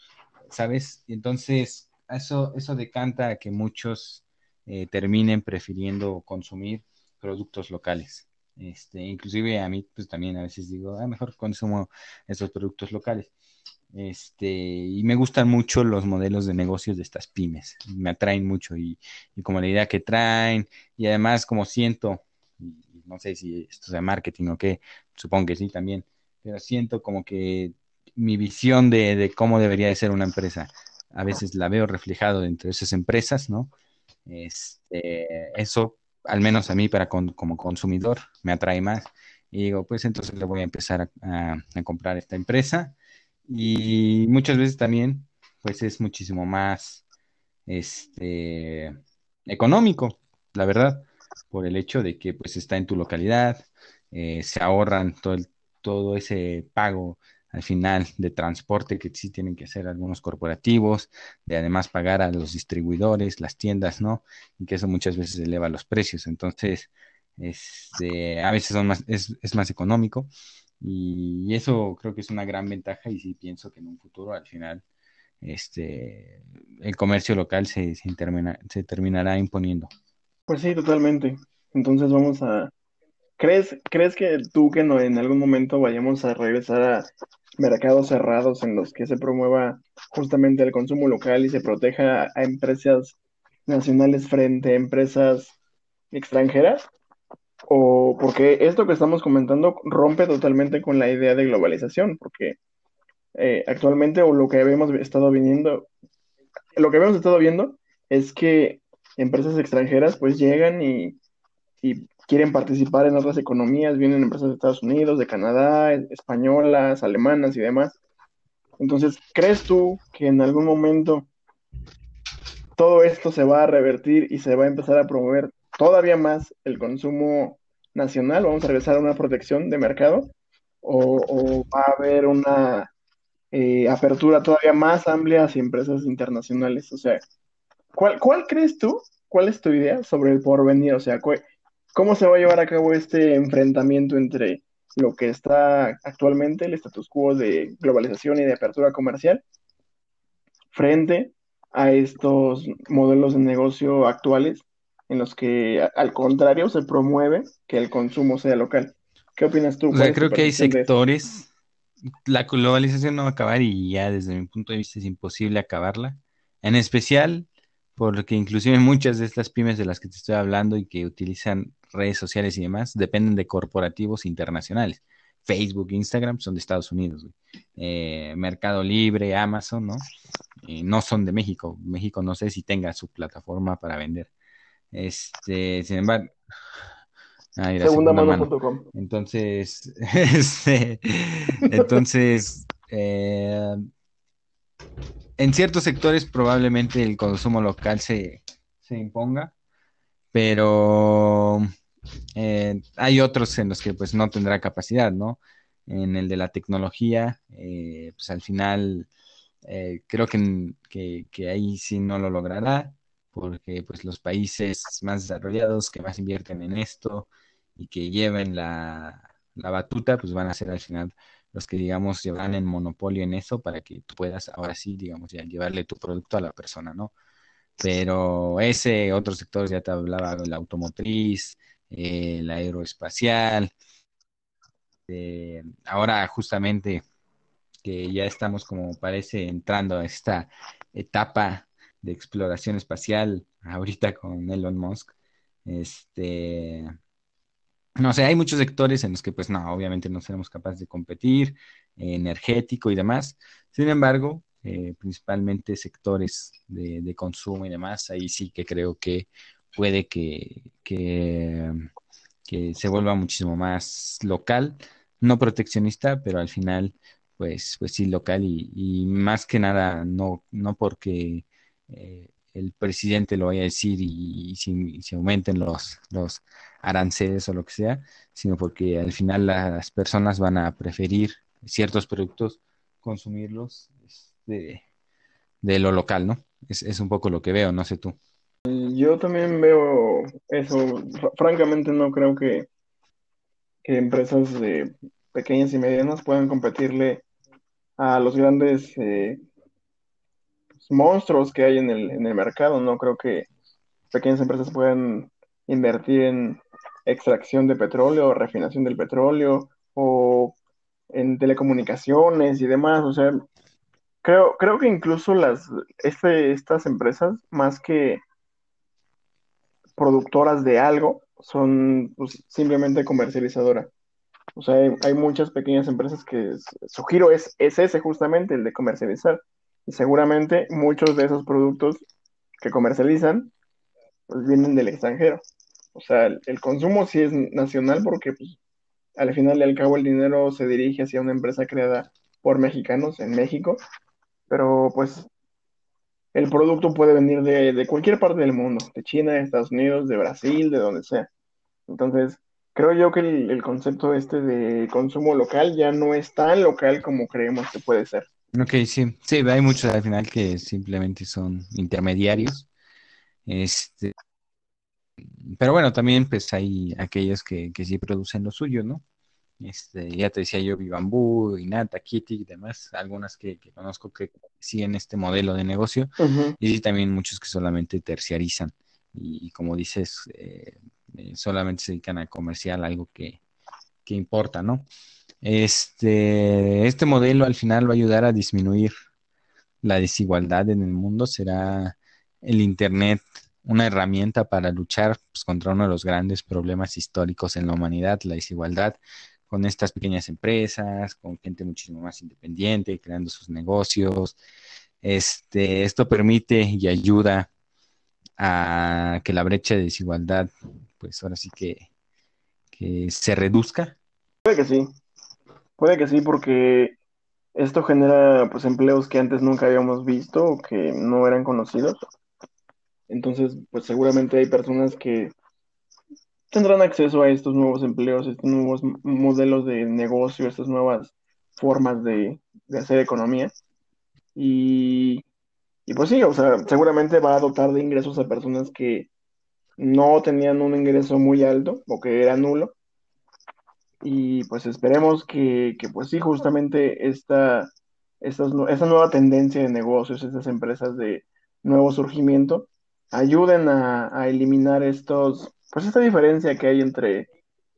¿sabes? Y entonces eso, eso decanta a que muchos eh, terminen prefiriendo consumir productos locales. Este, inclusive a mí, pues también a veces digo, ah, mejor consumo esos productos locales. Este, y me gustan mucho los modelos de negocios de estas pymes, me atraen mucho y, como la idea que traen, y además como siento, no sé si esto sea marketing o qué, supongo que sí también, pero siento como que mi visión de, de cómo debería de ser una empresa, a veces la veo reflejado dentro de esas empresas, ¿no? Este, eso al menos a mí para como consumidor me atrae más. Y digo, pues entonces le voy a empezar a, comprar esta empresa. Y muchas veces también, pues es muchísimo más este, económico, la verdad, por el hecho de que pues está en tu localidad, eh, se ahorran todo, todo ese pago al final de transporte que sí tienen que hacer algunos corporativos, de además pagar a los distribuidores, las tiendas, ¿no? Y que eso muchas veces eleva los precios. Entonces, este, a veces son más, es, es más económico y eso creo que es una gran ventaja y sí pienso que en un futuro al final este, el comercio local se, se, se terminará imponiendo. Pues sí, totalmente. Entonces vamos a... ¿Crees, ¿Crees que tú que no, en algún momento vayamos a regresar a mercados cerrados en los que se promueva justamente el consumo local y se proteja a empresas nacionales frente a empresas extranjeras? o porque esto que estamos comentando rompe totalmente con la idea de globalización, porque eh, actualmente o lo que habíamos estado viniendo, lo que habíamos estado viendo es que empresas extranjeras pues llegan y, y quieren participar en otras economías, vienen empresas de Estados Unidos, de Canadá, españolas, alemanas y demás. Entonces, ¿crees tú que en algún momento todo esto se va a revertir y se va a empezar a promover todavía más el consumo nacional, vamos a regresar a una protección de mercado, o, va a haber una eh, apertura todavía más amplia hacia empresas internacionales. O sea, ¿cuál, ¿cuál crees tú? ¿Cuál es tu idea sobre el porvenir? O sea, ¿cómo se va a llevar a cabo este enfrentamiento entre lo que está actualmente, el status quo de globalización y de apertura comercial, frente a estos modelos de negocio actuales en los que al contrario se promueve que el consumo sea local. ¿Qué opinas tú? creo que hay sectores, la globalización no va a acabar y ya desde mi punto de vista es imposible acabarla, en especial porque inclusive muchas de estas pymes de las que te estoy hablando y que utilizan redes sociales y demás dependen de corporativos internacionales. Facebook, Instagram son de Estados Unidos, eh, Mercado Libre, Amazon, ¿no? Eh, no son de México. México no sé si tenga su plataforma para vender. Este, sin embargo. Ah, segunda, mano. Entonces, este, entonces, eh, en ciertos sectores probablemente el consumo local se, se imponga, pero eh, hay otros en los que pues no tendrá capacidad, ¿no? En el de la tecnología, eh, pues al final creo que, que, ahí sí no lo logrará porque pues los países más desarrollados que más invierten en esto y que lleven la, batuta, pues van a ser al final los que, digamos, llevan el monopolio en eso para que tú puedas ahora sí, digamos, ya llevarle tu producto a la persona, ¿no? Pero ese otro sector, ya te hablaba, la automotriz, el aeroespacial, eh, ahora justamente que ya estamos como parece entrando a esta etapa de exploración espacial ahorita con Elon Musk. Este, no sé, hay muchos sectores en los que pues no, obviamente no seremos capaces de competir, energético y demás. Sin embargo, eh, principalmente sectores de, consumo y demás, ahí sí que creo que puede que, que, se vuelva muchísimo más local, no proteccionista, pero al final, pues, pues sí local y, más que nada no, no porque eh, el presidente lo vaya a decir y, si, aumenten los, los aranceles o lo que sea, sino porque al final las personas van a preferir ciertos productos consumirlos de, de lo local, ¿no? Es, es, un poco lo que veo, no sé tú. Yo también veo eso. Francamente no creo que, que empresas de pequeñas y medianas puedan competirle a los grandes eh, monstruos que hay en el, en el mercado. No creo que pequeñas empresas puedan invertir en extracción de petróleo, refinación del petróleo o en telecomunicaciones y demás. O sea, creo, creo que incluso las, este, estas empresas, más que productoras de algo, son pues, simplemente comercializadoras. O sea, hay, muchas pequeñas empresas que su giro es, es ese justamente, el de comercializar seguramente muchos de esos productos que comercializan pues vienen del extranjero. O sea, el, consumo sí es nacional porque pues, al final y al cabo el dinero se dirige hacia una empresa creada por mexicanos en México, pero pues el producto puede venir de, cualquier parte del mundo, de China, de Estados Unidos, de Brasil, de donde sea. Entonces, creo yo que el, el, concepto este de consumo local ya no es tan local como creemos que puede ser. Ok, sí, sí, hay muchos al final que simplemente son intermediarios. Este, pero bueno, también pues hay aquellos que, que sí producen lo suyo, ¿no? Este, ya te decía yo, Vivambú, Inata, Kitty y demás, algunas que, conozco que siguen este modelo de negocio, y también muchos que solamente terciarizan. Y, como dices, eh, eh, solamente se dedican a comercial, algo que, que importa, ¿no? Este, este modelo al final va a ayudar a disminuir la desigualdad en el mundo. Será el Internet una herramienta para luchar pues, contra uno de los grandes problemas históricos en la humanidad, la desigualdad, con estas pequeñas empresas, con gente muchísimo más independiente, creando sus negocios. Este, esto permite y ayuda a que la brecha de desigualdad, pues ahora sí que, que se reduzca. Puede que sí. Puede que sí, porque esto genera pues empleos que antes nunca habíamos visto o que no eran conocidos. Entonces, pues seguramente hay personas que tendrán acceso a estos nuevos empleos, estos nuevos modelos de negocio, estas nuevas formas de, hacer economía. Y, y, pues sí, o sea, seguramente va a dotar de ingresos a personas que no tenían un ingreso muy alto o que era nulo y pues esperemos que, pues sí, justamente esta, esta nueva tendencia de negocios, estas empresas de nuevo surgimiento, ayuden a, eliminar estos, pues esta diferencia que hay entre,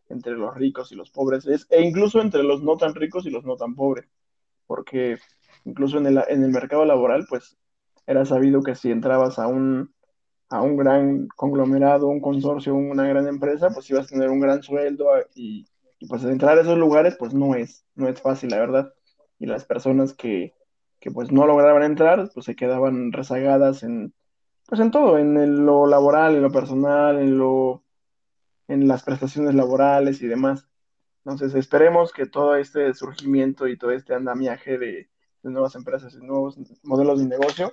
entre los ricos y los pobres, e incluso entre los no tan ricos y los no tan pobres, porque incluso en el, en el mercado laboral, pues era sabido que si entrabas a un, a un gran conglomerado, un consorcio, una gran empresa, pues ibas a tener un gran sueldo y y pues entrar a esos lugares pues no es, no es fácil, la verdad. Y las personas que, que pues no lograban entrar, pues se quedaban rezagadas en, pues en todo, en lo laboral, en lo personal, en lo, en las prestaciones laborales y demás. Entonces esperemos que todo este surgimiento y todo este andamiaje de, nuevas empresas y nuevos modelos de negocio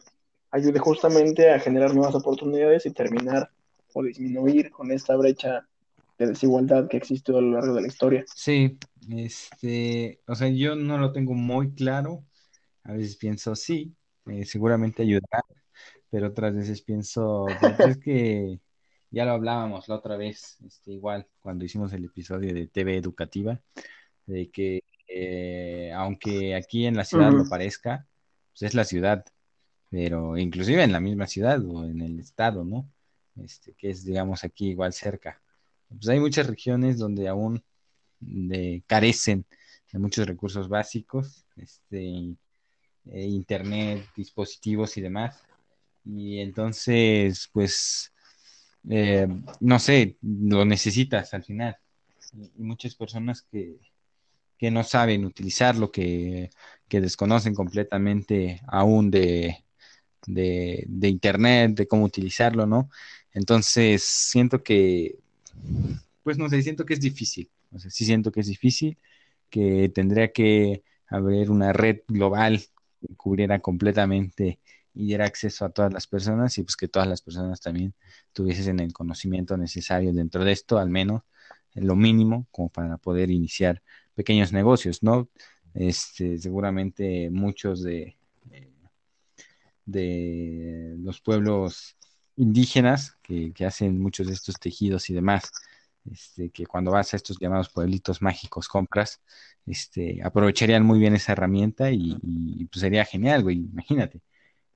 ayude justamente a generar nuevas oportunidades y terminar o disminuir con esta brecha de desigualdad que existe a lo largo de la historia. Sí, este, o sea, yo no lo tengo muy claro. A veces pienso, sí, eh, seguramente ayudará, pero otras veces pienso, pues, es que ya lo hablábamos la otra vez, este, igual, cuando hicimos el episodio de TV Educativa, de que eh, aunque aquí en la ciudad lo parezca, pues es la ciudad, pero inclusive en la misma ciudad o en el estado, ¿no? Este, que es, digamos, aquí igual cerca pues hay muchas regiones donde aún carecen de muchos recursos básicos, este, eh, internet, dispositivos y demás. Y entonces, pues, eh, no sé, lo necesitas al final. Y muchas personas que, que no saben utilizarlo, que, que desconocen completamente aún de, de, Internet, de cómo utilizarlo, ¿no? Entonces, siento que pues no sé, siento que es difícil. Sí siento que es difícil, que tendría que haber una red global que cubriera completamente y diera acceso a todas las personas y pues que todas las personas también tuviesen el conocimiento necesario dentro de esto, al menos lo mínimo como para poder iniciar pequeños negocios, ¿no? Este, seguramente muchos de, de los pueblos indígenas que, hacen muchos de estos tejidos y demás, este, que cuando vas a estos llamados pueblitos mágicos compras, este, aprovecharían muy bien esa herramienta y, pues sería genial, güey, imagínate.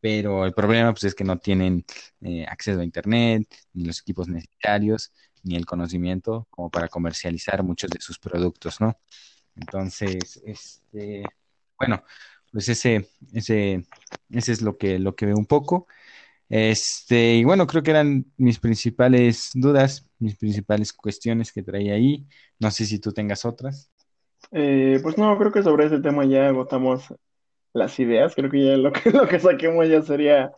Pero el problema pues es que no tienen eh, acceso a internet, ni los equipos necesarios, ni el conocimiento como para comercializar muchos de sus productos, ¿no? Entonces, este, bueno, pues ese, ese, ese es lo que, lo que veo un poco. Este, y bueno, creo que eran mis principales dudas, mis principales cuestiones que traía ahí. No sé si tú tengas otras. Eh, pues no, creo que sobre ese tema ya agotamos las ideas. Creo que ya lo que, lo que saquemos ya sería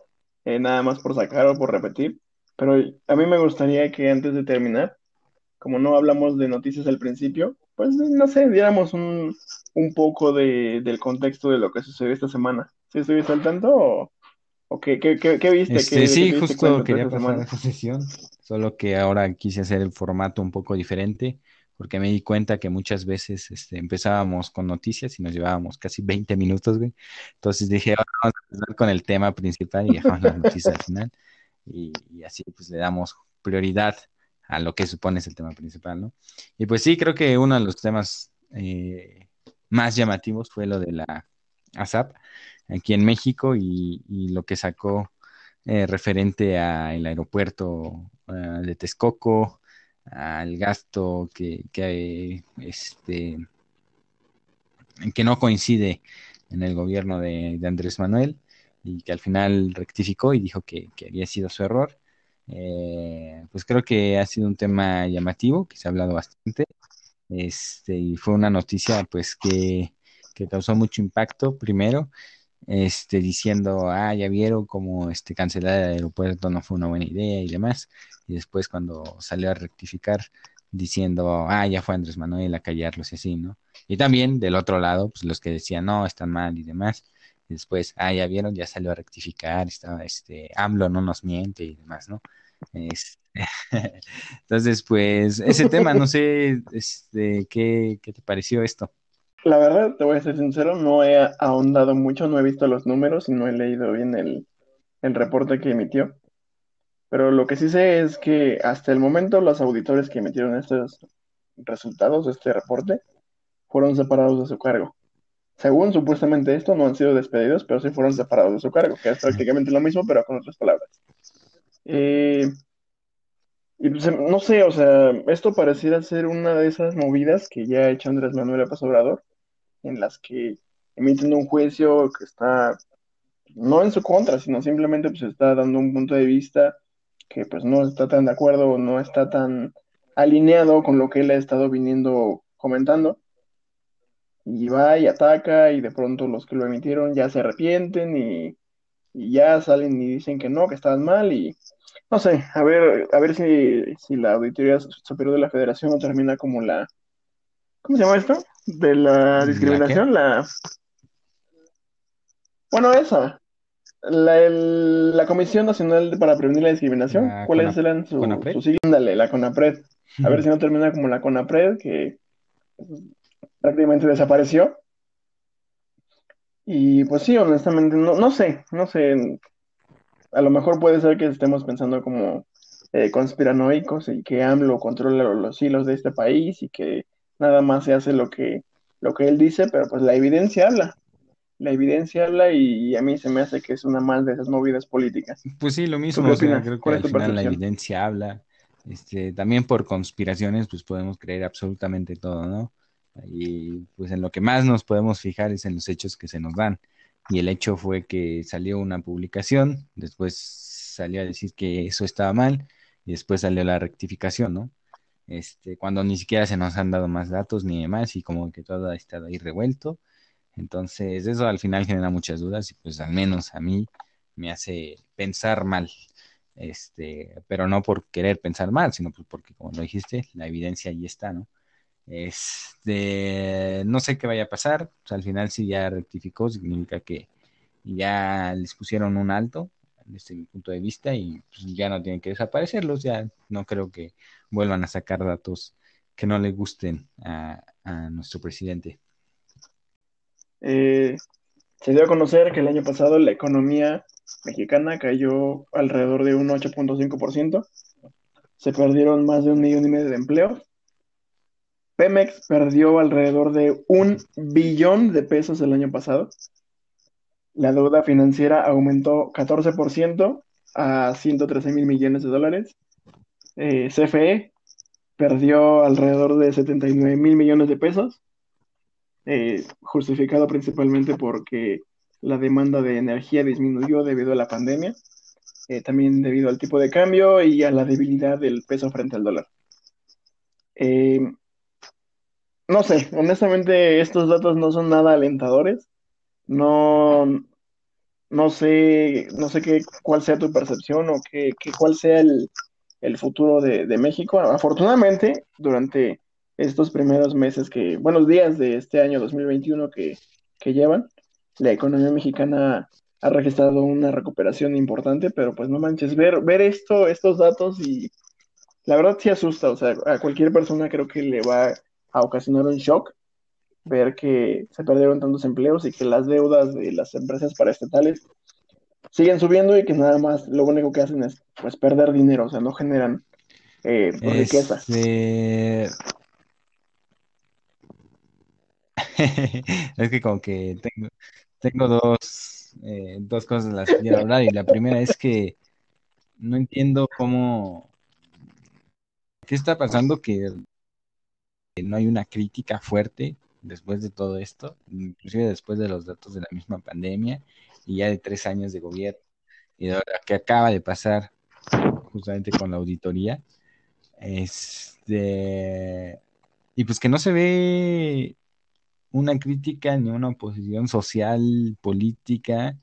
eh, nada más por sacar o por repetir. Pero a mí me gustaría que antes de terminar, como no hablamos de noticias al principio, pues no sé, diéramos un, un poco de, del contexto de lo que sucedió esta semana. ¿Sí estuviste al tanto o, qué, qué, qué, viste? Este, sí, justo quería pasar esa sesión, solo que ahora quise hacer el formato un poco diferente porque me di cuenta que muchas veces este, empezábamos con noticias y nos llevábamos casi 20 minutos, güey. Entonces dije, vamos a empezar con el tema principal y dejamos las noticias al final. Y, así pues le damos prioridad a lo que supone es el tema principal, ¿no? Y pues sí, creo que uno de los temas eh, más llamativos fue lo de la ASAP aquí en México y, lo que sacó eh, referente al aeropuerto uh, de Texcoco, al gasto que, que, este, que no coincide en el gobierno de, de, Andrés Manuel y que al final rectificó y dijo que, que había sido su error. Eh, pues creo que ha sido un tema llamativo, que se ha hablado bastante, este, y fue una noticia pues que, que causó mucho impacto primero, este, diciendo, ah, ya vieron cómo este, cancelar el aeropuerto no fue una buena idea y demás. Y después cuando salió a rectificar diciendo, ah, ya fue Andrés Manuel a callarlos y así, ¿no? Y también del otro lado, pues los que decían, no, están mal y demás. Y después, ah, ya vieron, ya salió a rectificar, estaba, este, AMLO no nos miente y demás, ¿no? Es, entonces, pues, ese tema, no sé, este, ¿qué, ¿qué te pareció esto? La verdad, te voy a ser sincero, no he ahondado mucho, no he visto los números y no he leído bien el, el reporte que emitió. Pero lo que sí sé es que hasta el momento los auditores que emitieron estos resultados, este reporte, fueron separados de su cargo. Según supuestamente esto, no han sido despedidos, pero sí fueron separados de su cargo, que es prácticamente lo mismo, pero con otras palabras. Eh, y pues, no sé, o sea, esto pareciera ser una de esas movidas que ya ha hecho Andrés Manuel López Obrador, en las que emiten un juicio que está no en su contra, sino simplemente pues está dando un punto de vista que pues no está tan de acuerdo o no está tan alineado con lo que él ha estado viniendo comentando. Y va y ataca y de pronto los que lo emitieron ya se arrepienten y, y ya salen y dicen que no, que estaban mal y no sé, a ver, a ver si, si la Auditoría Superior de la Federación no termina como la, ¿cómo se llama esto? De la discriminación, la... Bueno, esa. La, el- la Comisión Nacional para Prevenir la Discriminación. La ¿Cuáles Cona- eran su, CONAPRED. su sigla? Ándale, la CONAPRED. A ver si no termina como la CONAPRED, que prácticamente desapareció. Y pues sí, honestamente, no, no sé, no sé. A lo mejor puede ser que estemos pensando como eh, conspiranoicos y que AMLO controla lo- los hilos de este país y que nada más se hace lo que, lo que él dice, pero pues la evidencia habla. La evidencia habla y, a mí se me hace que es una más de esas movidas políticas. Pues sí, lo ¿Tú mismo, o sea, creo que ¿Cuál es al final la evidencia habla. Este, también por conspiraciones, pues podemos creer absolutamente todo, ¿no? Y pues en lo que más nos podemos fijar es en los hechos que se nos dan. Y el hecho fue que salió una publicación, después salió a decir que eso estaba mal, y después salió la rectificación, ¿no? Este, cuando ni siquiera se nos han dado más datos ni demás, y como que todo ha estado ahí revuelto. Entonces, eso al final genera muchas dudas, y pues al menos a mí me hace pensar mal. Este, pero no por querer pensar mal, sino pues porque, como lo dijiste, la evidencia ahí está, ¿no? Este, no sé qué vaya a pasar. Sea, al final, si ya rectificó, significa que ya les pusieron un alto, desde mi punto de vista, y pues, ya no tienen que desaparecerlos. Ya no creo que vuelvan a sacar datos que no le gusten a nuestro presidente. Eh, se dio a conocer que el año pasado la economía mexicana cayó alrededor de un 8.5%. Se perdieron más de un millón y medio de empleos. Pemex perdió alrededor de un billón de pesos el año pasado. La deuda financiera aumentó 14% a 113 mil millones de dólares. Eh, CFE perdió alrededor de 79 mil millones de pesos, eh, justificado principalmente porque la demanda de energía disminuyó debido a la pandemia, eh, también debido al tipo de cambio y a la debilidad del peso frente al dólar. Eh, no sé, honestamente estos datos no son nada alentadores. No, no sé, no sé qué, cuál sea tu percepción o qué, qué cuál sea el, el futuro de, de, México. Afortunadamente, durante estos primeros meses que, buenos días de este año 2021 que, que llevan, la economía mexicana ha registrado una recuperación importante, pero pues no manches, ver, ver esto, estos datos y la verdad sí asusta, o sea, a cualquier persona creo que le va a ocasionar un shock ver que se perdieron tantos empleos y que las deudas de las empresas paraestatales siguen subiendo y que nada más lo único que hacen es pues perder dinero, o sea, no generan eh, riqueza. Este... es que como que tengo, tengo dos, eh, dos cosas las que quiero hablar y la primera es que no entiendo cómo... ¿Qué está pasando? Que no hay una crítica fuerte después de todo esto, inclusive después de los datos de la misma pandemia y ya de tres años de gobierno y de ahora que acaba de pasar justamente con la auditoría, este, y pues que no se ve una crítica ni una oposición social, política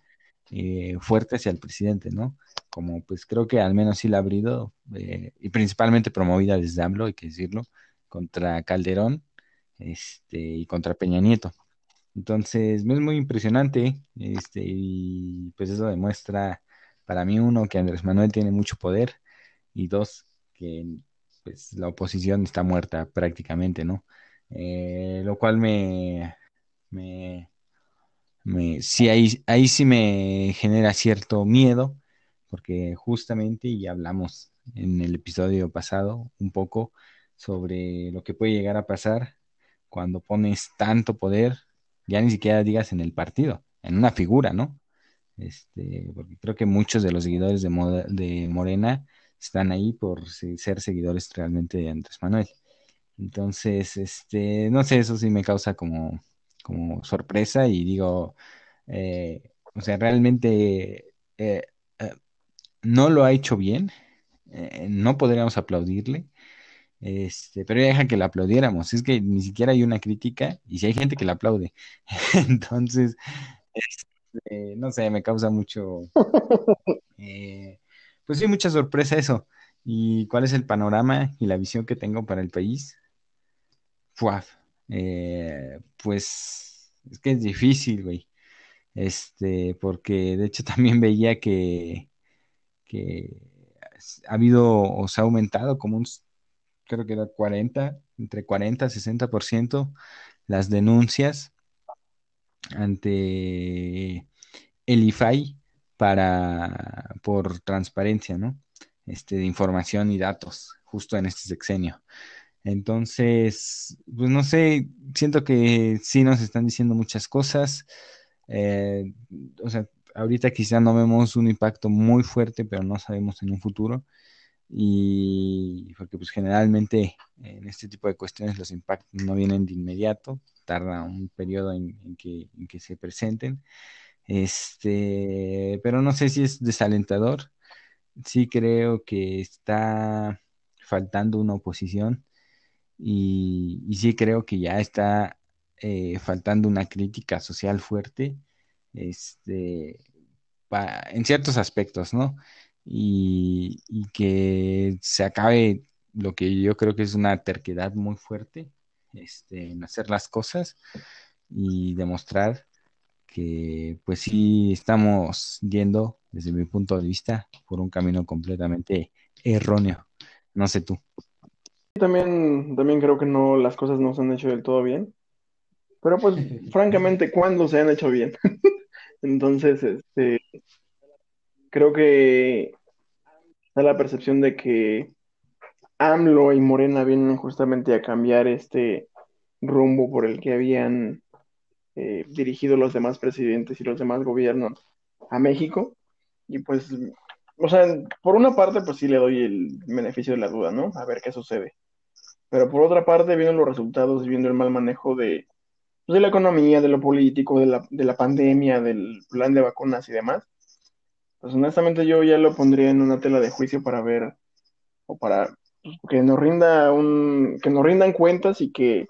eh, fuerte hacia el presidente, ¿no? Como pues creo que al menos sí la ha abrido, eh, y principalmente promovida desde AMLO, hay que decirlo, contra Calderón este, y contra Peña Nieto. Entonces, es muy impresionante, este, y pues eso demuestra para mí, uno, que Andrés Manuel tiene mucho poder, y dos, que pues la oposición está muerta prácticamente, ¿no? Eh, lo cual me, me, me sí, ahí, ahí sí me genera cierto miedo, porque justamente, y hablamos en el episodio pasado un poco sobre lo que puede llegar a pasar cuando pones tanto poder, ya ni siquiera digas en el partido, en una figura, ¿no? Este, porque creo que muchos de los seguidores de, de Morena están ahí por ser seguidores realmente de Andrés Manuel. Entonces, este, no sé, eso sí me causa como, como sorpresa y digo, eh, o sea, realmente eh, eh, no lo ha hecho bien, no podríamos aplaudirle, este, pero ya deja que la aplaudiéramos. Es que ni siquiera hay una crítica y si hay gente que la aplaude. Entonces, este, no sé, me causa mucho, pues sí, mucha sorpresa eso. ¿Y cuál es el panorama y la visión que tengo para el país? Eh, pues es que es difícil, güey. Este, porque de hecho también veía que, ha habido o se ha aumentado como un creo que era 40, entre 40 y 60% las denuncias ante el IFAI para, por transparencia, ¿no? Este, de información y datos, justo en este sexenio. Entonces, pues no sé, siento que sí nos están diciendo muchas cosas. Eh, o sea, ahorita quizá no vemos un impacto muy fuerte, pero no sabemos en un futuro y porque pues generalmente en este tipo de cuestiones los impactos no vienen de inmediato, tarda un periodo en, que, se presenten. Este, pero no sé si es desalentador. Sí creo que está faltando una oposición y, sí creo que ya está eh, faltando una crítica social fuerte este, en ciertos aspectos, ¿no? y, que se acabe lo que yo creo que es una terquedad muy fuerte este, en hacer las cosas y demostrar que pues sí estamos yendo desde mi punto de vista por un camino completamente erróneo. No sé tú. También, también creo que no, las cosas no se han hecho del todo bien. Pero pues, francamente, ¿cuándo se han hecho bien? Entonces, este, creo que da la percepción de que AMLO y Morena vienen justamente a cambiar este rumbo por el que habían eh, dirigido los demás presidentes y los demás gobiernos a México. Y pues, o sea, por una parte, pues sí le doy el beneficio de la duda, ¿no? A ver qué sucede. Pero por otra parte, viendo los resultados viendo el mal manejo de, pues, de la economía, de lo político, de la, de la pandemia, del plan de vacunas y demás, pues honestamente yo ya lo pondría en una tela de juicio para ver, o para pues, que nos rinda un, que nos rindan cuentas y que,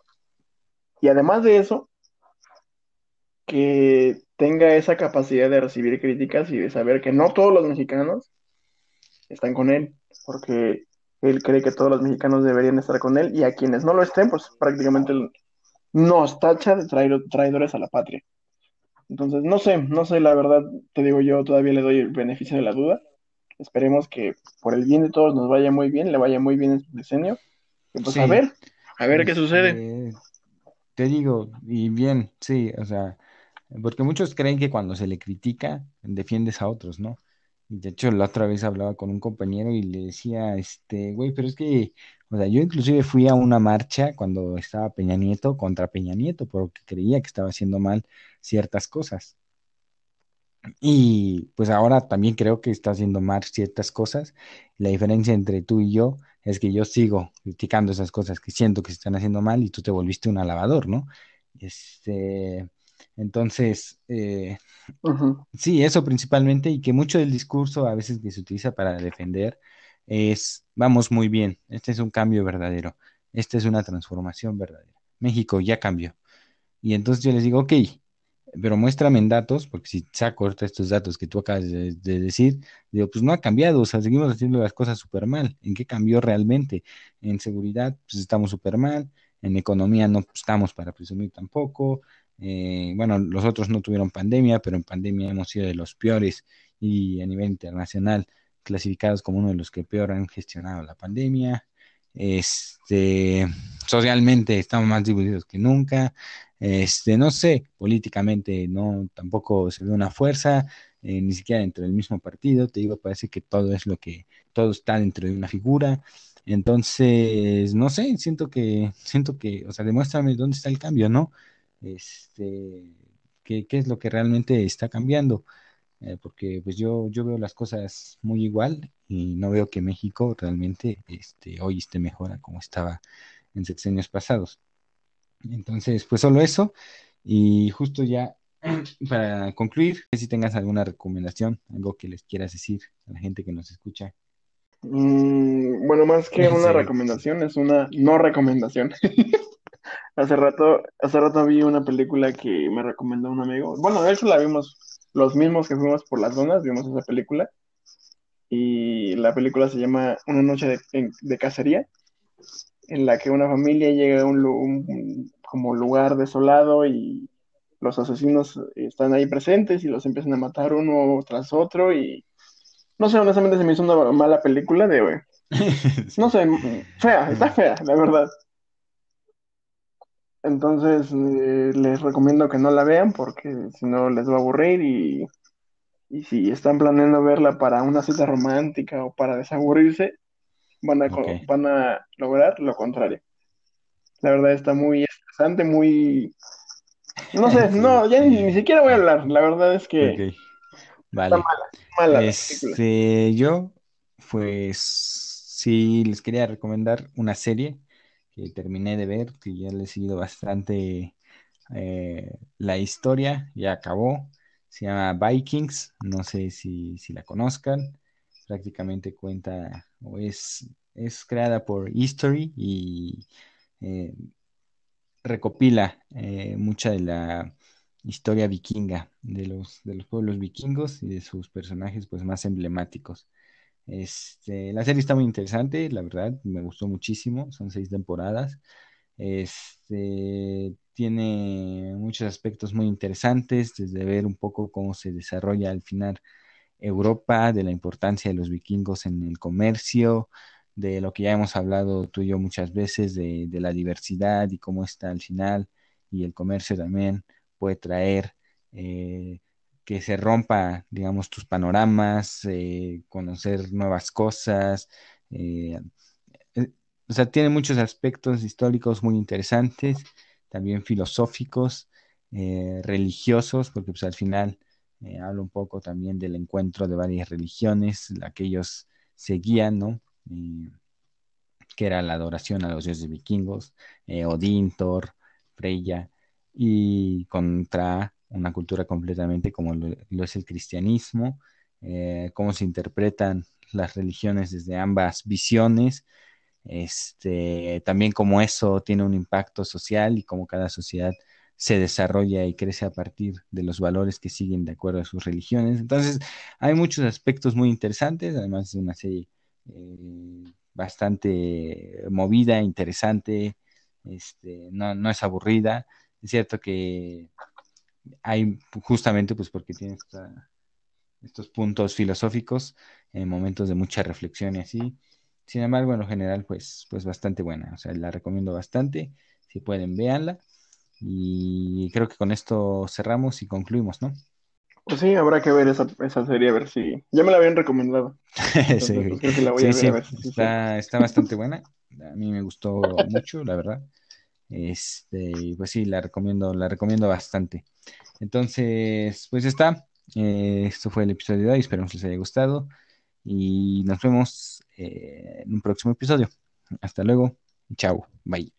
y además de eso, que tenga esa capacidad de recibir críticas y de saber que no todos los mexicanos están con él, porque él cree que todos los mexicanos deberían estar con él y a quienes no lo estén, pues prácticamente nos tacha de traidores a la patria. Entonces, no sé, no sé, la verdad, te digo yo, todavía le doy el beneficio de la duda. Esperemos que por el bien de todos nos vaya muy bien, le vaya muy bien en su diseño. Y pues a ver, a ver qué sucede. Este, te digo, y bien, sí, o sea, porque muchos creen que cuando se le critica, defiendes a otros, ¿no? De hecho, la otra vez hablaba con un compañero y le decía, este, güey, pero es que, o sea, yo inclusive fui a una marcha cuando estaba Peña Nieto contra Peña Nieto, porque creía que estaba haciendo mal ciertas cosas. Y pues ahora también creo que está haciendo mal ciertas cosas. La diferencia entre tú y yo es que yo sigo criticando esas cosas que siento que se están haciendo mal y tú te volviste un alabador, ¿no? Este, entonces, eh, sí, eso principalmente y que mucho del discurso a veces que se utiliza para defender es, vamos muy bien, este es un cambio verdadero, esta es una transformación verdadera. México ya cambió. Y entonces yo les digo, ok, pero muéstrame en datos, porque si saco estos datos que tú acabas de, decir, digo, pues no ha cambiado, o sea, seguimos haciendo las cosas súper mal. ¿En qué cambió realmente? En seguridad, pues estamos súper mal, en economía no estamos para presumir tampoco. Eh, bueno, los otros no tuvieron pandemia, pero en pandemia hemos sido de los peores y a nivel internacional clasificados como uno de los que peor han gestionado la pandemia. Este, socialmente estamos más divididos que nunca. Este, no sé, políticamente no, tampoco se ve una fuerza, eh, ni siquiera dentro del mismo partido. Te digo, parece que todo es lo que, todo está dentro de una figura. Entonces, no sé, siento que, siento que, o sea, demuéstrame dónde está el cambio, ¿no? Este, qué, qué es lo que realmente está cambiando. Eh, porque pues yo, yo veo las cosas muy igual y no veo que México realmente este, hoy esté mejor a como estaba en sexenios pasados. Entonces, pues solo eso. Y justo ya para concluir, si tengas alguna recomendación, algo que les quieras decir a la gente que nos escucha. Mm, bueno, más que una recomendación, es una no recomendación. hace rato, hace rato vi una película que me recomendó un amigo. Bueno, de hecho la vimos los mismos que fuimos por las zonas, vimos esa película. Y la película se llama Una noche de cacería en la que una familia llega a un, como lugar desolado y los asesinos están ahí presentes y los empiezan a matar uno tras otro y no sé, honestamente se me hizo una mala película de, no sé, fea, está fea, la verdad. Entonces eh, les recomiendo que no la vean porque si no les va a aburrir y, y si están planeando verla para una cita romántica o para desaburrirse, van a, van a lograr lo contrario. La verdad está muy estresante, muy... No sé, no, ya ni, siquiera voy a hablar. La verdad es que vale. está mala. este, yo, pues, sí les quería recomendar una serie que terminé de ver, que ya le he seguido bastante eh, la historia, ya acabó. Se llama Vikings, no sé si, si la conozcan prácticamente cuenta o es, es creada por History y eh, recopila eh, mucha de la historia vikinga de los, de los pueblos vikingos y de sus personajes pues más emblemáticos. Este, la serie está muy interesante, la verdad, me gustó muchísimo, son seis temporadas. Este, tiene muchos aspectos muy interesantes, desde ver un poco cómo se desarrolla al final Europa, de la importancia de los vikingos en el comercio, de lo que ya hemos hablado tú y yo muchas veces, de, la diversidad y cómo está al final, y el comercio también puede traer eh, que se rompa, digamos, tus panoramas, eh, conocer nuevas cosas. Eh, o sea, tiene muchos aspectos históricos muy interesantes, también filosóficos, religiosos, porque pues al final eh, habla un poco también del encuentro de varias religiones, la que ellos seguían, ¿no? que era la adoración a los dioses vikingos, eh, Odín, Thor, Freya, y contra una cultura completamente como lo, es el cristianismo, eh, cómo se interpretan las religiones desde ambas visiones, este, también cómo eso tiene un impacto social y cómo cada sociedad se desarrolla y crece a partir de los valores que siguen de acuerdo a sus religiones. Entonces, hay muchos aspectos muy interesantes, además de una serie eh, bastante movida, interesante, este, no, no es aburrida. Es cierto que hay justamente pues porque tiene estos puntos filosóficos en momentos de mucha reflexión y así. Sin embargo, en lo general, pues, pues bastante buena. O sea, la recomiendo bastante. Si pueden, véanla. Y creo que con esto cerramos y concluimos, ¿no? Pues sí, habrá que ver esa, esa serie, a ver si... Ya me la habían recomendado. sí, está, está bastante buena. A mí me gustó mucho, la verdad. Este, pues sí, la recomiendo, la recomiendo bastante. Entonces, pues está. Eh, esto fue el episodio de hoy. Esperemos que les haya gustado. Y nos vemos eh, en un próximo episodio. Hasta luego. Chao. Bye.